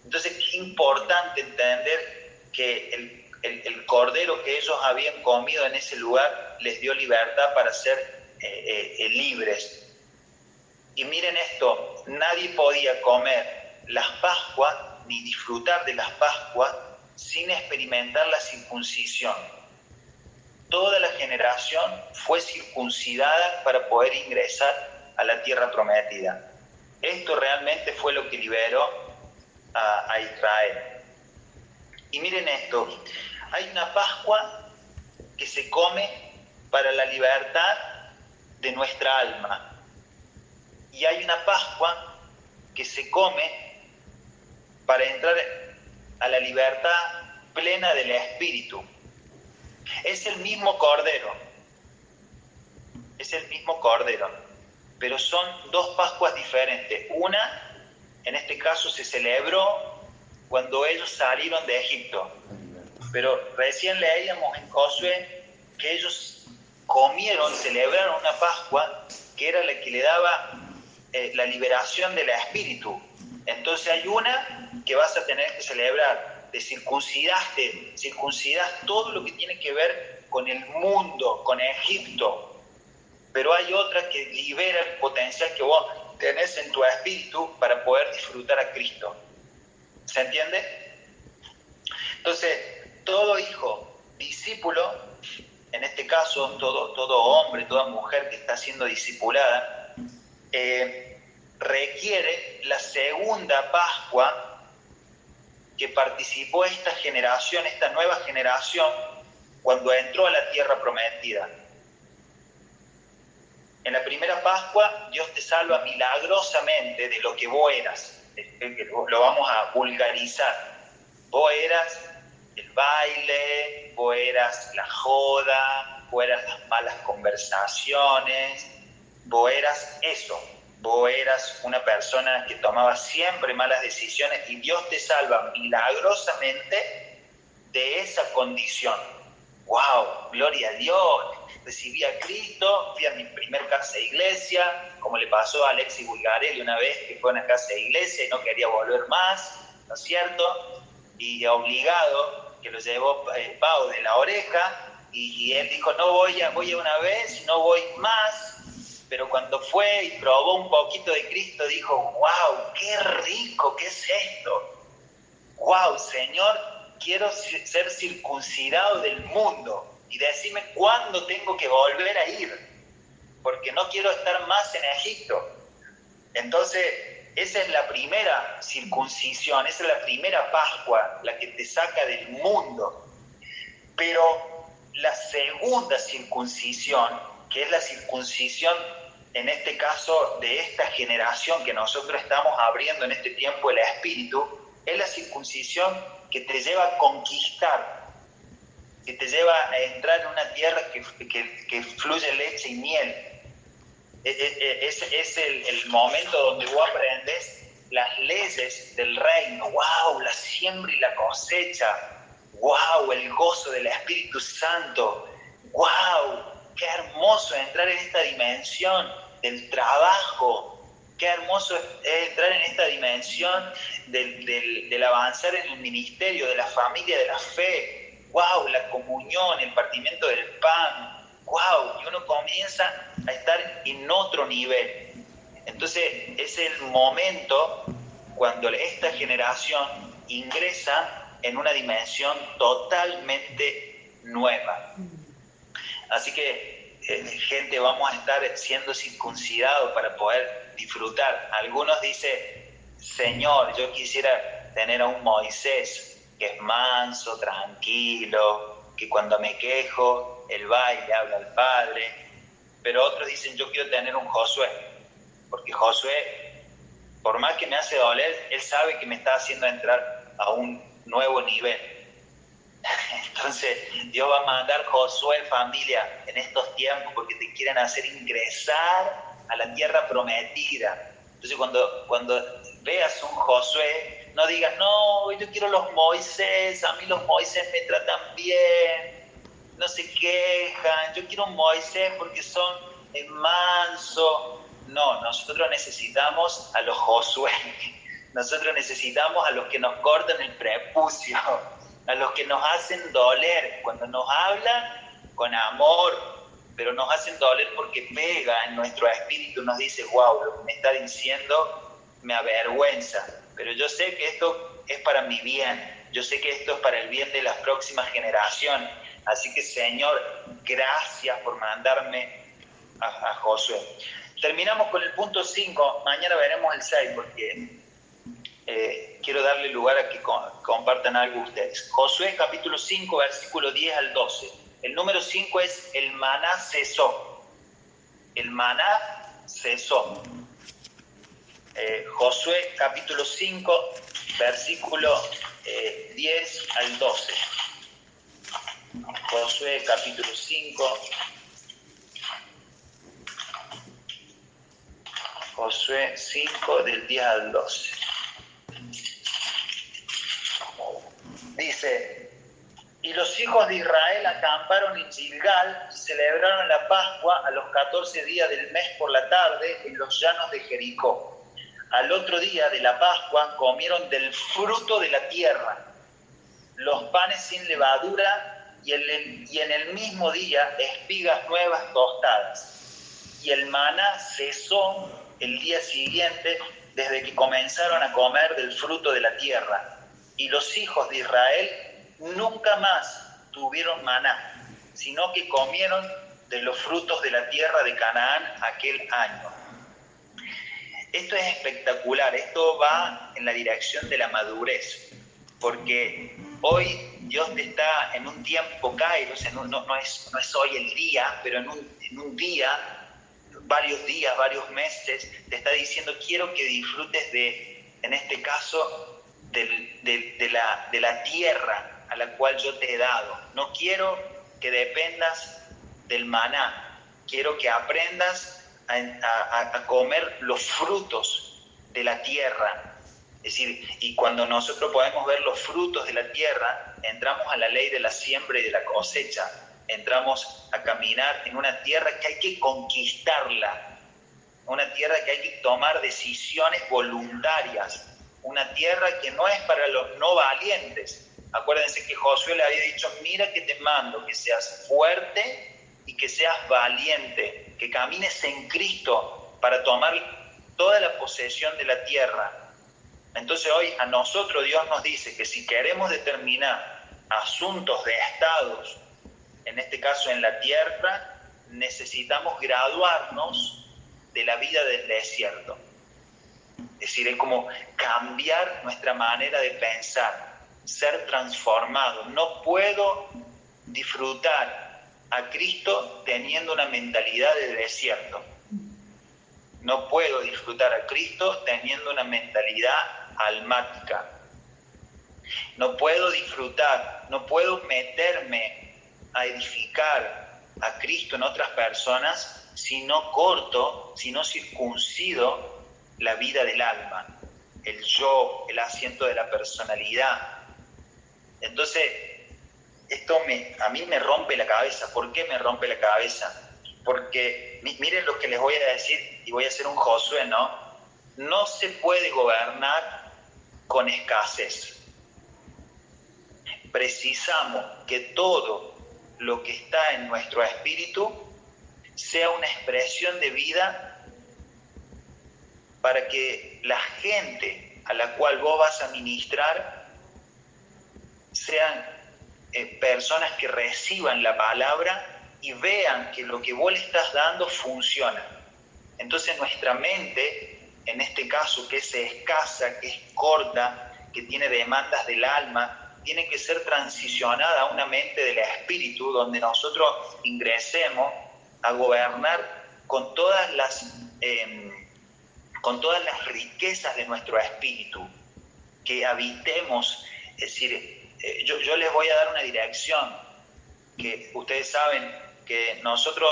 Entonces, qué importante entender que el el, cordero que ellos habían comido en ese lugar les dio libertad para ser eh, eh, eh, libres. Y miren esto, nadie podía comer las Pascuas ni disfrutar de las Pascuas sin experimentar la circuncisión. Toda la generación fue circuncidada para poder ingresar a la tierra prometida. Esto realmente fue lo que liberó a Israel. Y miren esto, hay una Pascua que se come para la libertad de nuestra alma. Y hay una Pascua que se come para entrar a la libertad plena del Espíritu. Es el mismo Cordero, es el mismo Cordero, pero son dos Pascuas diferentes. Una, en este caso, se celebró cuando ellos salieron de Egipto pero recién leíamos en Josué que ellos comieron, celebraron una Pascua que era la que le daba eh, la liberación del espíritu. Entonces hay una que vas a tener que celebrar, de circuncidaste, circuncidas todo lo que tiene que ver con el mundo, con Egipto. Pero hay otra que libera el potencial que vos tenés en tu espíritu para poder disfrutar a Cristo. ¿Se entiende? Entonces, todo hijo, discípulo, en este caso todo, todo hombre, toda mujer que está siendo discipulada, eh, requiere la segunda Pascua que participó esta generación, esta nueva generación, cuando entró a la tierra prometida. En la primera Pascua Dios te salva milagrosamente de lo que vos eras, lo vamos a vulgarizar. Vos eras el baile, o eras la joda, o eras las malas conversaciones, vos eras eso, vos eras una persona que tomaba siempre malas decisiones y Dios te salva milagrosamente de esa condición. ¡Wow! Gloria a Dios. Recibí a Cristo, fui a mi primer casa de iglesia, como le pasó a Alexi Bulgarelli una vez que fue a una casa de iglesia y no quería volver más, ¿no es cierto? Y obligado que lo llevó eh, Pau de la oreja y, él dijo, no voy a, voy a una vez, no voy más, pero cuando fue y probó un poquito de Cristo, dijo, wow, qué rico, ¿qué es esto? Wow, Señor, quiero ser circuncidado del mundo y decime cuándo tengo que volver a ir, porque no quiero estar más en Egipto. Entonces, esa es la primera circuncisión, esa es la primera Pascua, la que te saca del mundo. Pero la segunda circuncisión, que es la circuncisión, en este caso, de esta generación que nosotros estamos abriendo en este tiempo el Espíritu, es la circuncisión que te lleva a conquistar, que te lleva a entrar en una tierra que, que fluye leche y miel, e, e, e, es, es el, el, momento donde vos aprendes las leyes del reino, wow, la siembra y la cosecha, wow, el gozo del Espíritu Santo, wow, qué hermoso entrar en esta dimensión del trabajo, qué hermoso es entrar en esta dimensión del, del, del avanzar en el ministerio, de la familia, de la fe, wow, la comunión, el partimiento del pan, wow, y uno comienza a estar en otro nivel. Entonces es el momento cuando esta generación ingresa en una dimensión totalmente nueva. Así que, eh, gente, vamos a estar siendo circuncidados para poder disfrutar. Algunos dicen, Señor, yo quisiera tener a un Moisés que es manso, tranquilo, que cuando me quejo el baile habla al Padre, pero otros dicen yo quiero tener un Josué, porque Josué, por más que me hace doler, él sabe que me está haciendo entrar a un nuevo nivel. Entonces, Dios va a mandar Josué, familia, en estos tiempos, porque te quieren hacer ingresar a la tierra prometida. Entonces, cuando, cuando veas un Josué, no digas, no, yo quiero los Moisés, a mí los Moisés me tratan bien, no se quejan, yo quiero un Moisés porque son manso. No, nosotros necesitamos a los Josué, nosotros necesitamos a los que nos cortan el prepucio, a los que nos hacen doler cuando nos hablan con amor, pero nos hacen doler porque pega en nuestro espíritu, nos dice, wow, lo que me está diciendo me avergüenza, pero yo sé que esto es para mi bien, yo sé que esto es para el bien de las próximas generaciones, así que Señor, gracias por mandarme a, Josué. Terminamos con el punto 5, mañana veremos el 6 porque eh, quiero darle lugar a que compartan algo ustedes. Josué capítulo 5, versículo 10 al 12. El número 5 es el maná cesó. El maná cesó. Eh, Josué capítulo 5, versículo 10 eh, al 12. Josué capítulo 5, Josué 5 del 10 al 12. Dice, y los hijos de Israel acamparon en Gilgal y celebraron la Pascua a los 14 días del mes por la tarde en los llanos de Jericó. Al otro día de la Pascua comieron del fruto de la tierra, los panes sin levadura y, y en el mismo día espigas nuevas tostadas. Y el maná cesó el día siguiente desde que comenzaron a comer del fruto de la tierra. Y los hijos de Israel nunca más tuvieron maná, sino que comieron de los frutos de la tierra de Canaán aquel año. Esto es espectacular, esto va en la dirección de la madurez, porque hoy Dios está en un tiempo kairos, no, es, no es hoy el día, pero en un, en un día varios días, varios meses, te está diciendo, quiero que disfrutes de, en este caso, de, la, de la tierra a la cual yo te he dado. No quiero que dependas del maná, quiero que aprendas a, comer los frutos de la tierra. Es decir, y cuando nosotros podemos ver los frutos de la tierra, entramos a la ley de la siembra y de la cosecha entramos a caminar en una tierra que hay que conquistarla, una tierra que hay que tomar decisiones voluntarias, una tierra que no es para los no valientes. Acuérdense que Josué le había dicho, mira que te mando, que seas fuerte y que seas valiente, que camines en Cristo para tomar toda la posesión de la tierra. Entonces hoy a nosotros Dios nos dice que si queremos determinar asuntos de estados, en este caso en la tierra, necesitamos graduarnos de la vida del desierto. Es decir, es como cambiar nuestra manera de pensar, ser transformado. No puedo disfrutar a Cristo teniendo una mentalidad de desierto. No puedo disfrutar a Cristo teniendo una mentalidad almática. No puedo disfrutar, no puedo meterme a edificar a Cristo en otras personas si no corto, si no circuncido la vida del alma, el yo, el asiento de la personalidad. Entonces, esto me, a mí me rompe la cabeza. ¿Por qué me rompe la cabeza? Porque miren lo que les voy a decir y voy a hacer un Josué, ¿no? No se puede gobernar con escasez. Precisamos que todo lo que está en nuestro espíritu sea una expresión de vida para que la gente a la cual vos vas a ministrar sean eh, personas que reciban la palabra y vean que lo que vos le estás dando funciona. Entonces nuestra mente, en este caso que es escasa, que es corta, que tiene demandas del alma, tiene que ser transicionada a una mente del espíritu donde nosotros ingresemos a gobernar con todas las, em, con todas las riquezas de nuestro espíritu, que habitemos, es decir, eh, yo, les voy a dar una dirección que ustedes saben que nosotros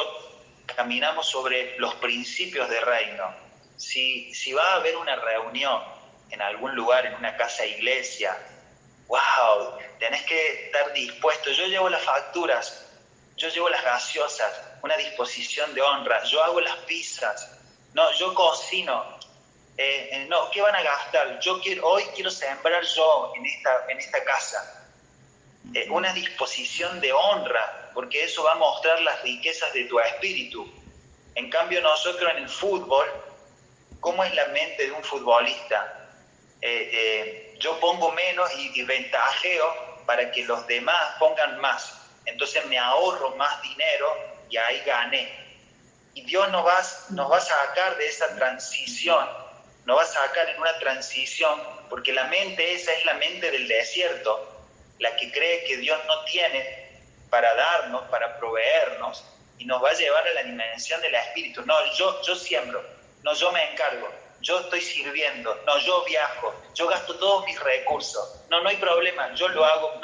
caminamos sobre los principios de reino. Si, si va a haber una reunión en algún lugar, en una casa iglesia, wow, tenés que estar dispuesto. Yo llevo las facturas, yo llevo las gaseosas, una disposición de honra, yo hago las pizzas, no, yo cocino. Eh, eh, no, ¿qué van a gastar? Yo quiero, hoy quiero sembrar yo en esta, en esta casa. Eh, una disposición de honra, porque eso va a mostrar las riquezas de tu espíritu. En cambio, nosotros en el fútbol, ¿cómo es la mente de un futbolista? yo pongo menos y, y ventajeo para que los demás pongan más. Entonces me ahorro más dinero y ahí gané. Y Dios nos va, nos va a sacar de esa transición, nos va a sacar en una transición, porque la mente esa es la mente del desierto, la que cree que Dios no tiene para darnos, para proveernos, y nos va a llevar a la dimensión del espíritu. No, yo, yo siembro, no, yo me encargo, yo estoy sirviendo, no, yo viajo, yo gasto todos mis recursos, no, no hay problema, yo lo hago,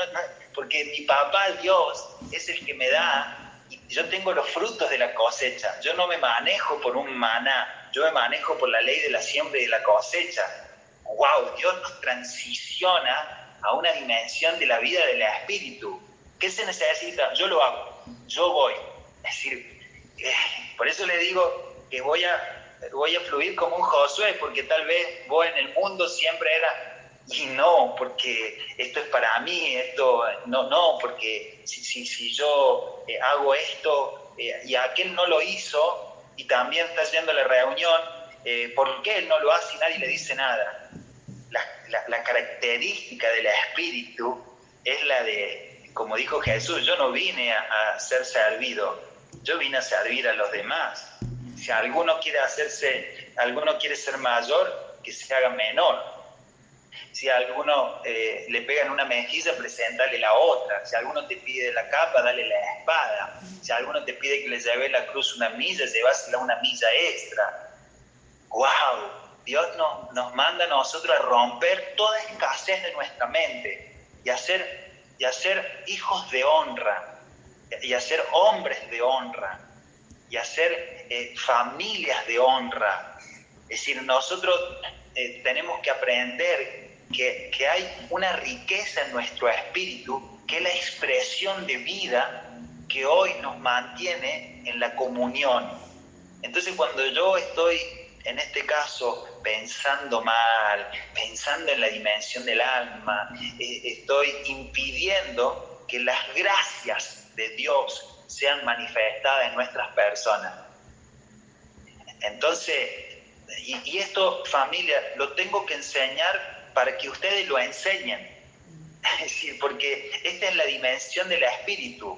porque mi papá Dios es el que me da yo tengo los frutos de la cosecha. Yo no me manejo por un maná, yo me manejo por la ley de la siembra y de la cosecha. ¡Wow! Dios nos transiciona a una dimensión de la vida del espíritu. ¿Qué se necesita? Yo lo hago, yo voy. Es decir, eh, por eso le digo que voy a, voy a fluir como un Josué, porque tal vez vos en el mundo siempre era y no, porque esto es para mí, esto, no, no, porque si, si, si yo eh, hago esto eh, y aquel no lo hizo y también está yendo a la reunión, eh, ¿por qué él no lo hace y nadie le dice nada? La, la, característica del espíritu es la de, como dijo Jesús, yo no vine a, a ser servido, yo vine a servir a los demás. Si alguno quiere hacerse, alguno quiere ser mayor, que se haga menor si a alguno eh, le pegan una mejilla, preséntale la otra. Si alguno te pide la capa, dale la espada. Si alguno te pide que le lleve la cruz una milla, llevásela una milla extra. ¡Wow! Dios nos, nos manda a nosotros a romper toda escasez de nuestra mente y a ser, y a ser hijos de honra, y a ser hombres de honra, y a ser eh, familias de honra. Es decir, nosotros eh, tenemos que aprender que, hay una riqueza en nuestro espíritu, que es la expresión de vida que hoy nos mantiene en la comunión. Entonces cuando yo estoy, en este caso, pensando mal, pensando en la dimensión del alma, eh, estoy impidiendo que las gracias de Dios sean manifestadas en nuestras personas. Entonces, y esto familia, lo tengo que enseñar para que ustedes lo enseñen. Es decir, porque esta es la dimensión del espíritu,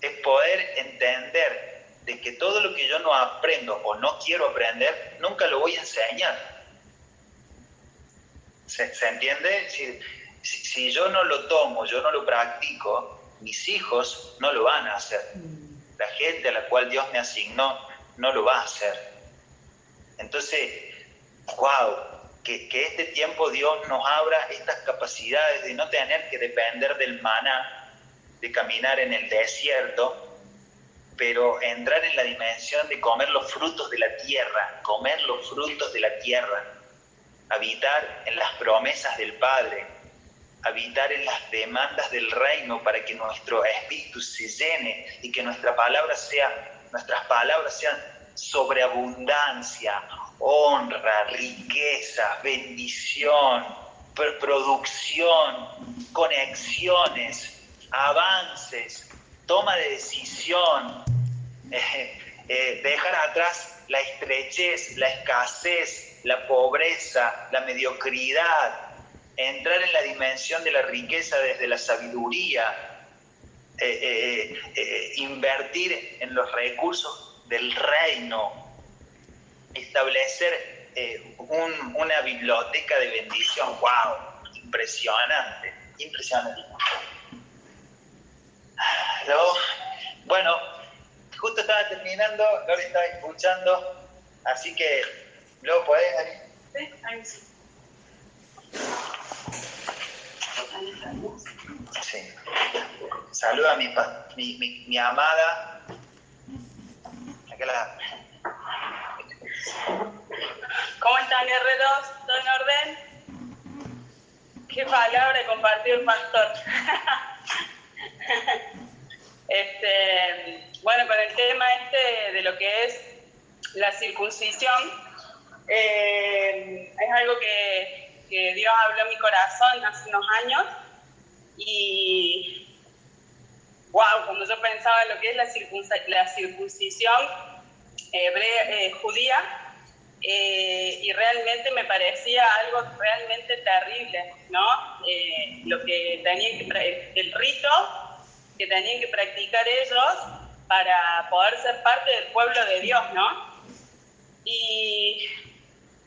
es poder entender de que todo lo que yo no aprendo o no quiero aprender, nunca lo voy a enseñar. ¿Se, entiende? Si, si, yo no lo tomo, yo no lo practico, mis hijos no lo van a hacer. La gente a la cual Dios me asignó no lo va a hacer. Entonces, wow, que, este tiempo Dios nos abra estas capacidades de no tener que depender del maná, de caminar en el desierto, pero entrar en la dimensión de comer los frutos de la tierra, comer los frutos de la tierra, habitar en las promesas del Padre, habitar en las demandas del reino para que nuestro espíritu se llene y que nuestra palabra sea, nuestras palabras sean sobreabundancia, honra, riqueza, bendición, producción, conexiones, avances, toma de decisión, eh, eh, dejar atrás la estrechez, la escasez, la pobreza, la mediocridad, entrar en la dimensión de la riqueza desde la sabiduría, eh, invertir en los recursos del reino, establecer eh, una biblioteca de bendición, wow, impresionante, impresionante. bueno, justo estaba terminando, lo estaba escuchando, así que luego podés... Sí, ahí sí. Sí. Saluda a mi, mi, mi, amada. ¿Cómo están, guerreros? ¿Todo en orden? Qué palabra compartió el pastor. este, bueno, con el tema este de lo que es la circuncisión, eh, es algo que, que Dios habló en mi corazón hace unos años y, wow, cuando yo pensaba en lo que es la, la circuncisión eh, judía, eh, y realmente me parecía algo realmente terrible, ¿no? Eh, lo que tenían que, el rito que tenían que practicar ellos para poder ser parte del pueblo de Dios, ¿no? Y,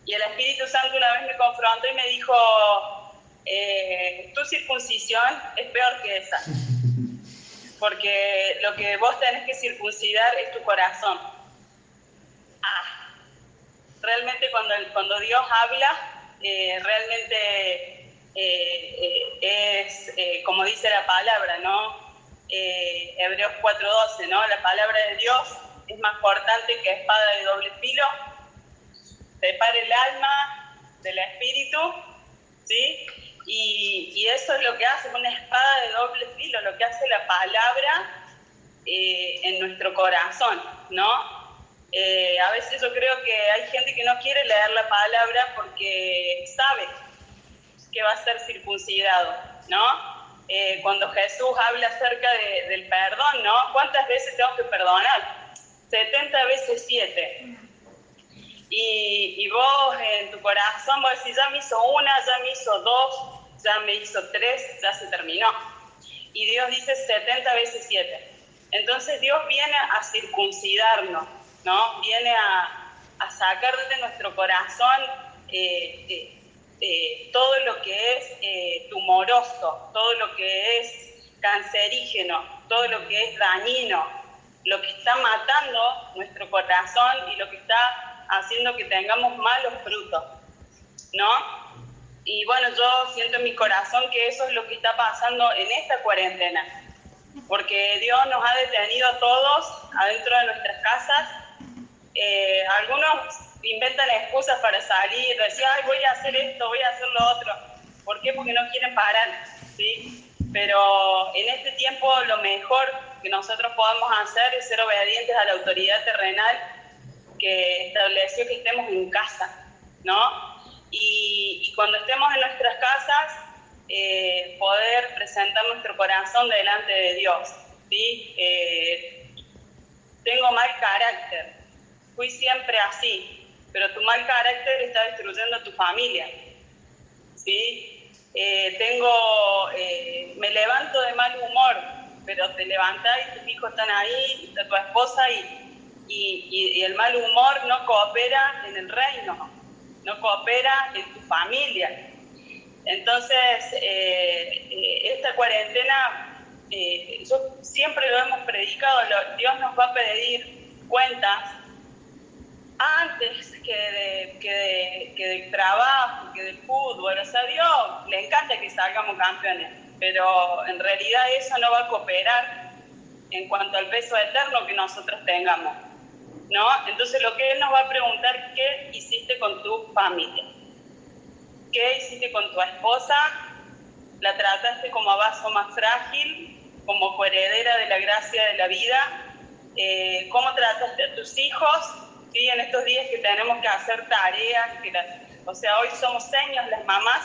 y el Espíritu Santo una vez me confrontó y me dijo, eh, tu circuncisión es peor que esa. Porque lo que vos tenés que circuncidar es tu corazón. Realmente cuando, cuando Dios habla, eh, realmente eh, es como dice la palabra, ¿no? Hebreos 4:12, ¿no? La palabra de Dios es más cortante que espada de doble filo, separa el alma del espíritu, ¿sí? Y, eso es lo que hace una espada de doble filo, lo que hace la palabra eh, en nuestro corazón, ¿no? Eh, a veces yo creo que hay gente que no quiere leer la palabra porque sabe que va a ser circuncidado, ¿no? Eh, cuando Jesús habla acerca del perdón, ¿no? ¿Cuántas veces tengo que perdonar? 70 veces 7. Y, y, vos en tu corazón vos decís, ya me hizo una, ya me hizo dos, ya me hizo tres, ya se terminó. Y Dios dice 70 veces 7. Entonces Dios viene a circuncidarnos, ¿no? Viene a, sacar de nuestro corazón eh, eh, eh, todo lo que es tumoroso, todo lo que es cancerígeno, todo lo que es dañino, lo que está matando nuestro corazón y lo que está haciendo que tengamos malos frutos, ¿no? Y bueno, yo siento en mi corazón que eso es lo que está pasando en esta cuarentena, porque Dios nos ha detenido a todos adentro de nuestras casas. Eh, algunos inventan excusas para salir, decir, voy a hacer esto, voy a hacer lo otro. ¿Por qué? Porque no quieren parar, ¿sí? Pero en este tiempo lo mejor que nosotros podamos hacer es ser obedientes a la autoridad terrenal que estableció que estemos en casa, ¿no? y, cuando estemos en nuestras casas, eh, poder presentar nuestro corazón delante de Dios. ¿sí? Eh, tengo mal carácter, fui siempre así, pero tu mal carácter está destruyendo tu familia. ¿sí? Eh, tengo, me levanto de mal humor, pero te levantás y tus hijos están ahí, está tu esposa y, y, el mal humor no coopera en el reino no coopera en tu familia. Entonces, eh, eh, esta cuarentena, eh, siempre lo hemos predicado, Dios nos va a pedir cuentas que de, que, que del trabajo, que del fútbol. O sea, Dios le encanta que salgamos campeones, pero en realidad eso no va a cooperar en cuanto al peso eterno que nosotros tengamos. ¿no? Entonces lo que él nos va a preguntar, ¿qué hiciste con tu familia? ¿Qué hiciste con tu esposa? ¿La trataste como a vaso más frágil, como coheredera de la gracia de la vida? Eh, ¿Cómo trataste a tus hijos? ¿Sí? En estos días que tenemos que hacer tareas, que o sea, hoy somos seños las mamás,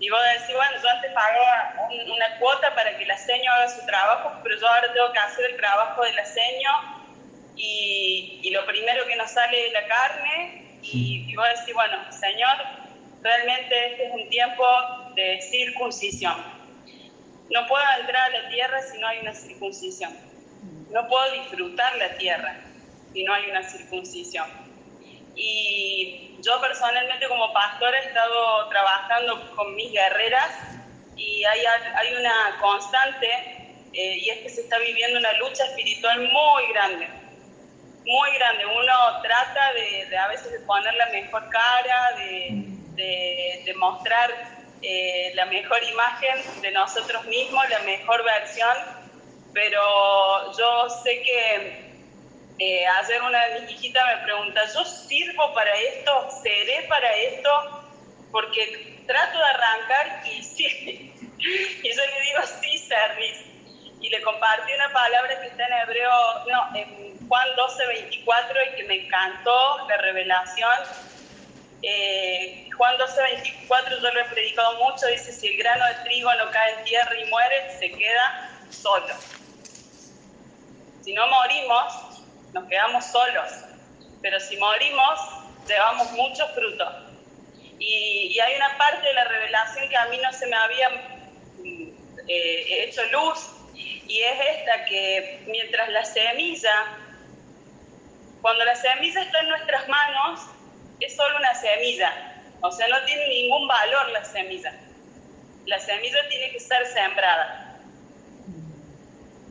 y vos decís, bueno, yo antes pagaba una cuota para que la seño haga su trabajo, pero yo ahora tengo que hacer el trabajo de la seño y, lo primero que nos sale es la carne y, y vos decís, bueno, Señor, realmente este es un tiempo de circuncisión. No puedo entrar a la tierra si no hay una circuncisión. No puedo disfrutar la tierra si no hay una circuncisión. Y yo personalmente como pastor he estado trabajando con mis guerreras y hay, hay una constante eh, y es que se está viviendo una lucha espiritual muy grande muy grande. Uno trata de, a veces de poner la mejor cara, de, de, mostrar eh, la mejor imagen de nosotros mismos, la mejor versión, pero yo sé que eh, una de mis hijitas me pregunta, ¿yo sirvo para esto? ¿Seré para esto? Porque trato de arrancar y sí. Y yo le digo, sí, service. Y le compartí una palabra que está en hebreo, no, en Juan 12, 24 y que me encantó, la revelación. Eh, Juan 12, 24 yo lo he predicado mucho, dice, si el grano de trigo no cae en tierra y muere, se queda solo. Si no morimos, nos quedamos solos, pero si morimos, llevamos mucho fruto. Y, y hay una parte de la revelación que a mí no se me había mm, eh, hecho luz, y es esta, que mientras la semilla, cuando la semilla está en nuestras manos, es solo una semilla, o sea, no tiene ningún valor la semilla. La semilla tiene que estar sembrada.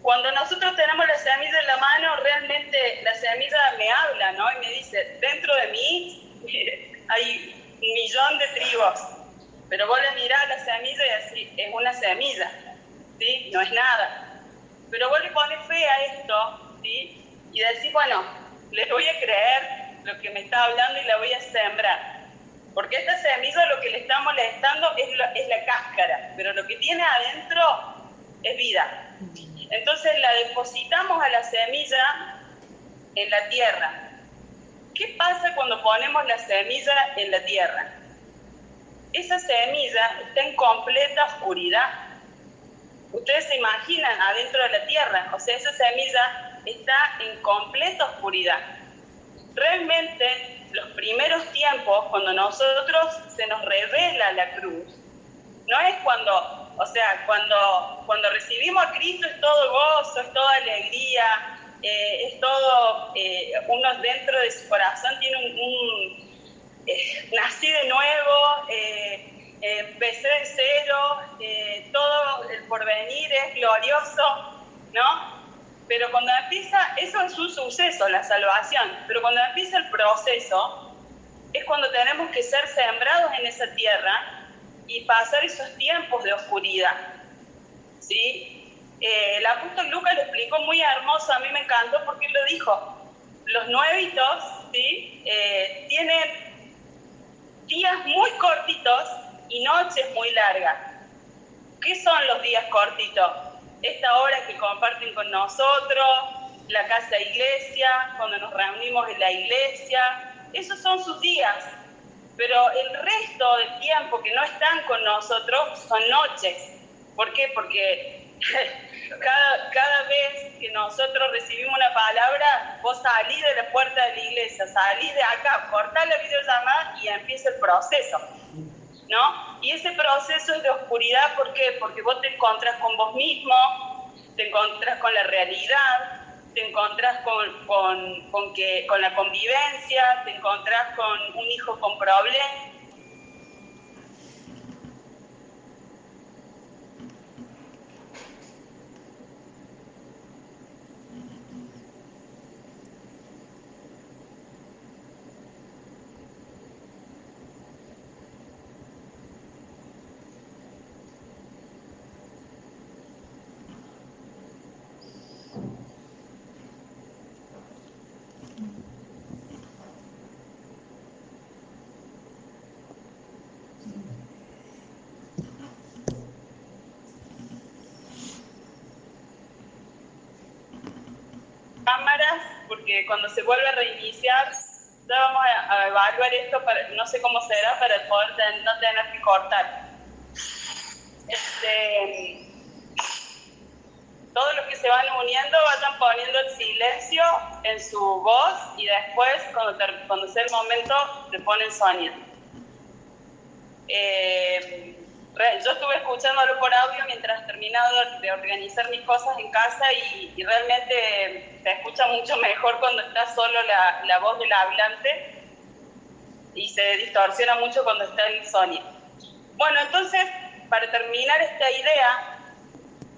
Cuando nosotros tenemos la semilla en la mano, realmente la semilla me habla, ¿no? Y me dice, dentro de mí hay un millón de trigos, pero vos le mirás la semilla y así, es una semilla, ¿sí? No es nada. Pero vos le pones fe a esto, ¿sí? Y decís, bueno, le voy a creer lo que me está hablando y la voy a sembrar. Porque esta semilla lo que le está molestando es, es la cáscara, pero lo que tiene adentro es vida. Entonces la depositamos a la semilla en la tierra. ¿Qué pasa cuando ponemos la semilla en la tierra? Esa semilla está en completa oscuridad. Ustedes se imaginan adentro de la tierra, o sea, esa semilla está en completa oscuridad. Realmente los primeros tiempos, cuando nosotros se nos revela la cruz, no es cuando, o sea, cuando, cuando recibimos a Cristo es todo gozo, es toda alegría, eh, es todo, eh, uno dentro de su corazón tiene un, eh, nací de nuevo, empecé de cero, todo el porvenir es glorioso, ¿no? Pero cuando empieza, eso es un suceso, la salvación, pero cuando empieza el proceso, es cuando tenemos que ser sembrados en esa tierra y pasar esos tiempos de oscuridad. ¿Sí? Eh, el apóstol Lucas lo explicó muy hermoso, a mí me encantó porque él lo dijo. Los nuevitos ¿sí? Eh, tienen días muy cortitos y noches muy largas. ¿Qué son los días cortitos? esta hora que comparten con nosotros, la casa iglesia, cuando nos reunimos en la iglesia, esos son sus días. Pero el resto del tiempo que no están con nosotros son noches. ¿Por qué? Porque cada, cada vez que nosotros recibimos una palabra, vos salís de la puerta de la iglesia, salís de acá, cortás la videollamada y empieza el proceso. ¿no? Y ese proceso es de oscuridad, ¿por qué? Porque vos te encontrás con vos mismo, te encontrás con la realidad, te encontrás con, con, con, que, con la convivencia, te encontrás con un hijo con problemas porque cuando se vuelve a reiniciar, ya vamos a, evaluar esto, para, no sé cómo será, para poder no tener que cortar. Este, todos los que se van uniendo vayan poniendo el silencio en su voz y después, cuando, cuando sea el momento, le ponen Sonia. Eh, yo estuve escuchándolo por audio mientras terminado de organizar mis cosas en casa y, realmente se escucha mucho mejor cuando está solo la, la, voz del hablante y se distorsiona mucho cuando está el sonido. Bueno, entonces, para terminar esta idea,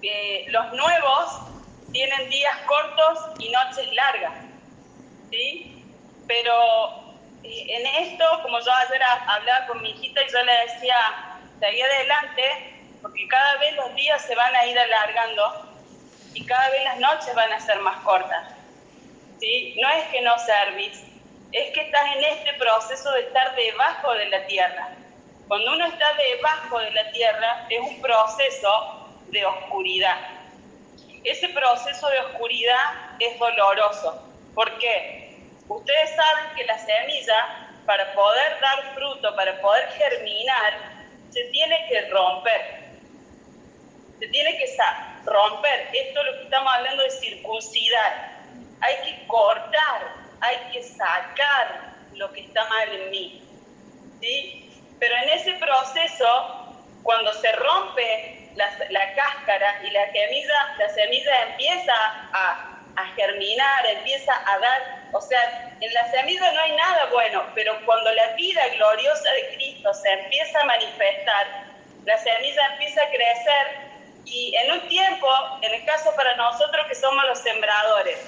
eh, los nuevos tienen días cortos y noches largas, ¿sí? Pero eh, en esto, como yo ayer hablaba con mi hijita y yo le decía, seguí adelante, porque cada vez los días se van a ir alargando y cada vez las noches van a ser más cortas. ¿sí? No es que no servís, es que estás en este proceso de estar debajo de la tierra. Cuando uno está debajo de la tierra es un proceso de oscuridad. Ese proceso de oscuridad es doloroso. ¿Por qué? Ustedes saben que la semilla, para poder dar fruto, para poder germinar, se tiene que romper. Se tiene que romper. Esto es lo que estamos hablando de circuncidar. Hay que cortar, hay que sacar lo que está mal en mí. ¿sí? Pero en ese proceso, cuando se rompe la, cáscara y la semilla, la semilla empieza a, a germinar, empieza a dar, o sea, en la semilla no hay nada bueno, pero cuando la vida gloriosa de Cristo se empieza a manifestar, la semilla empieza a crecer y en un tiempo, en el caso para nosotros que somos los sembradores,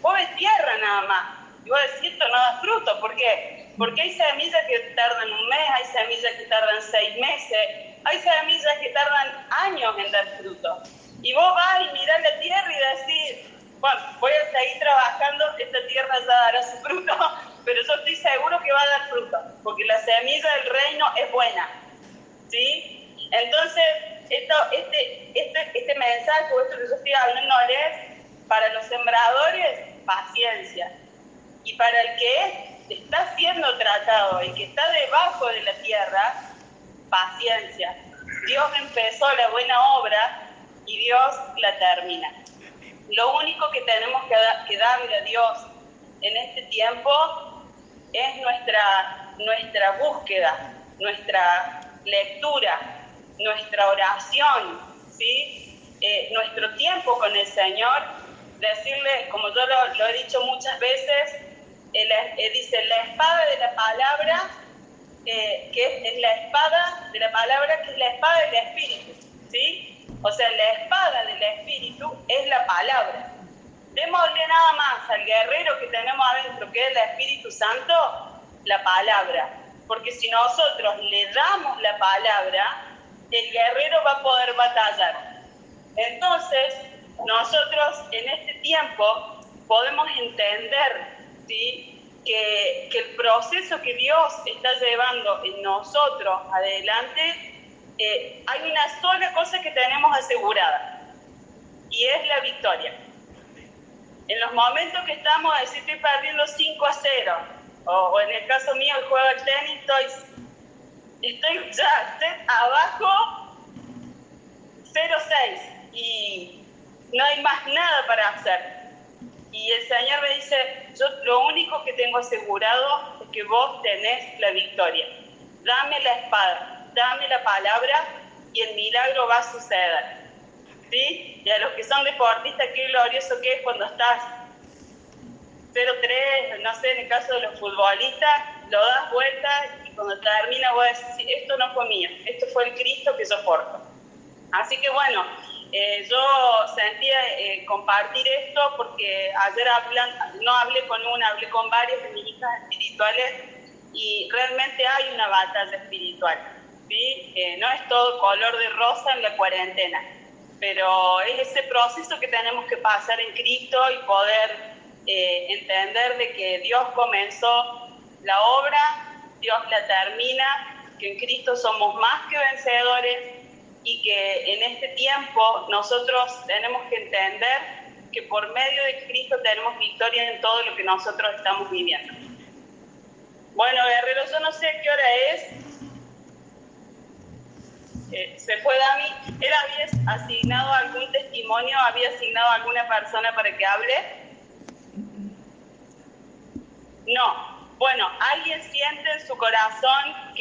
vos ves tierra nada más, y vos decís, esto no da fruto, ¿por qué? Porque hay semillas que tardan un mes, hay semillas que tardan seis meses, hay semillas que tardan años en dar fruto. Y vos vas y mirás la tierra y decís, bueno, voy a seguir trabajando, esta tierra ya dará su fruto, pero yo estoy seguro que va a dar fruto, porque la semilla del reino es buena. ¿Sí? Entonces, esto, este, este, este mensaje, esto que yo estoy hablando es para los sembradores, paciencia. Y para el que está siendo tratado, el que está debajo de la tierra, paciencia. Dios empezó la buena obra y Dios la termina. Lo único que tenemos que, darle a Dios en este tiempo es nuestra, nuestra búsqueda, nuestra lectura, nuestra oración, ¿sí? Eh, nuestro tiempo con el Señor, decirle, como yo lo, he dicho muchas veces, eh, dice la espada de la palabra, eh, que es, la espada de la palabra, que es la espada del Espíritu, ¿sí? O sea, la espada del Espíritu es la palabra. Démosle nada más al guerrero que tenemos adentro, que es el Espíritu Santo, la palabra. Porque si nosotros le damos la palabra, el guerrero va a poder batallar. Entonces, nosotros en este tiempo podemos entender ¿sí? que, que el proceso que Dios está llevando en nosotros adelante eh, hay una sola cosa que tenemos asegurada y es la victoria. En los momentos que estamos, si estoy perdiendo 5 a 0, o, en el caso mío el juego del tenis, estoy, estoy ya estoy abajo 0-6 y no hay más nada para hacer. Y el Señor me dice, yo lo único que tengo asegurado es que vos tenés la victoria. Dame la espada dame la palabra y el milagro va a suceder. ¿Sí? Y a los que son deportistas, qué glorioso que es cuando estás 0-3, no sé, en el caso de los futbolistas, lo das vuelta y cuando termina vos decís, esto no fue mío, esto fue el Cristo que soporto. Así que bueno, eh, yo sentía eh, compartir esto porque ayer no hablé con una, hablé con varias de mis hijas espirituales y realmente hay una batalla espiritual. ¿Sí? no es todo color de rosa en la cuarentena, pero es ese proceso que tenemos que pasar en Cristo y poder eh, entender de que Dios comenzó la obra, Dios la termina, que en Cristo somos más que vencedores y que en este tiempo nosotros tenemos que entender que por medio de Cristo tenemos victoria en todo lo que nosotros estamos viviendo. Bueno, Guerrero, yo no sé qué hora es, eh, se fue Dami, ¿él había asignado algún testimonio, había asignado alguna persona para que hable? No. Bueno, alguien siente en su corazón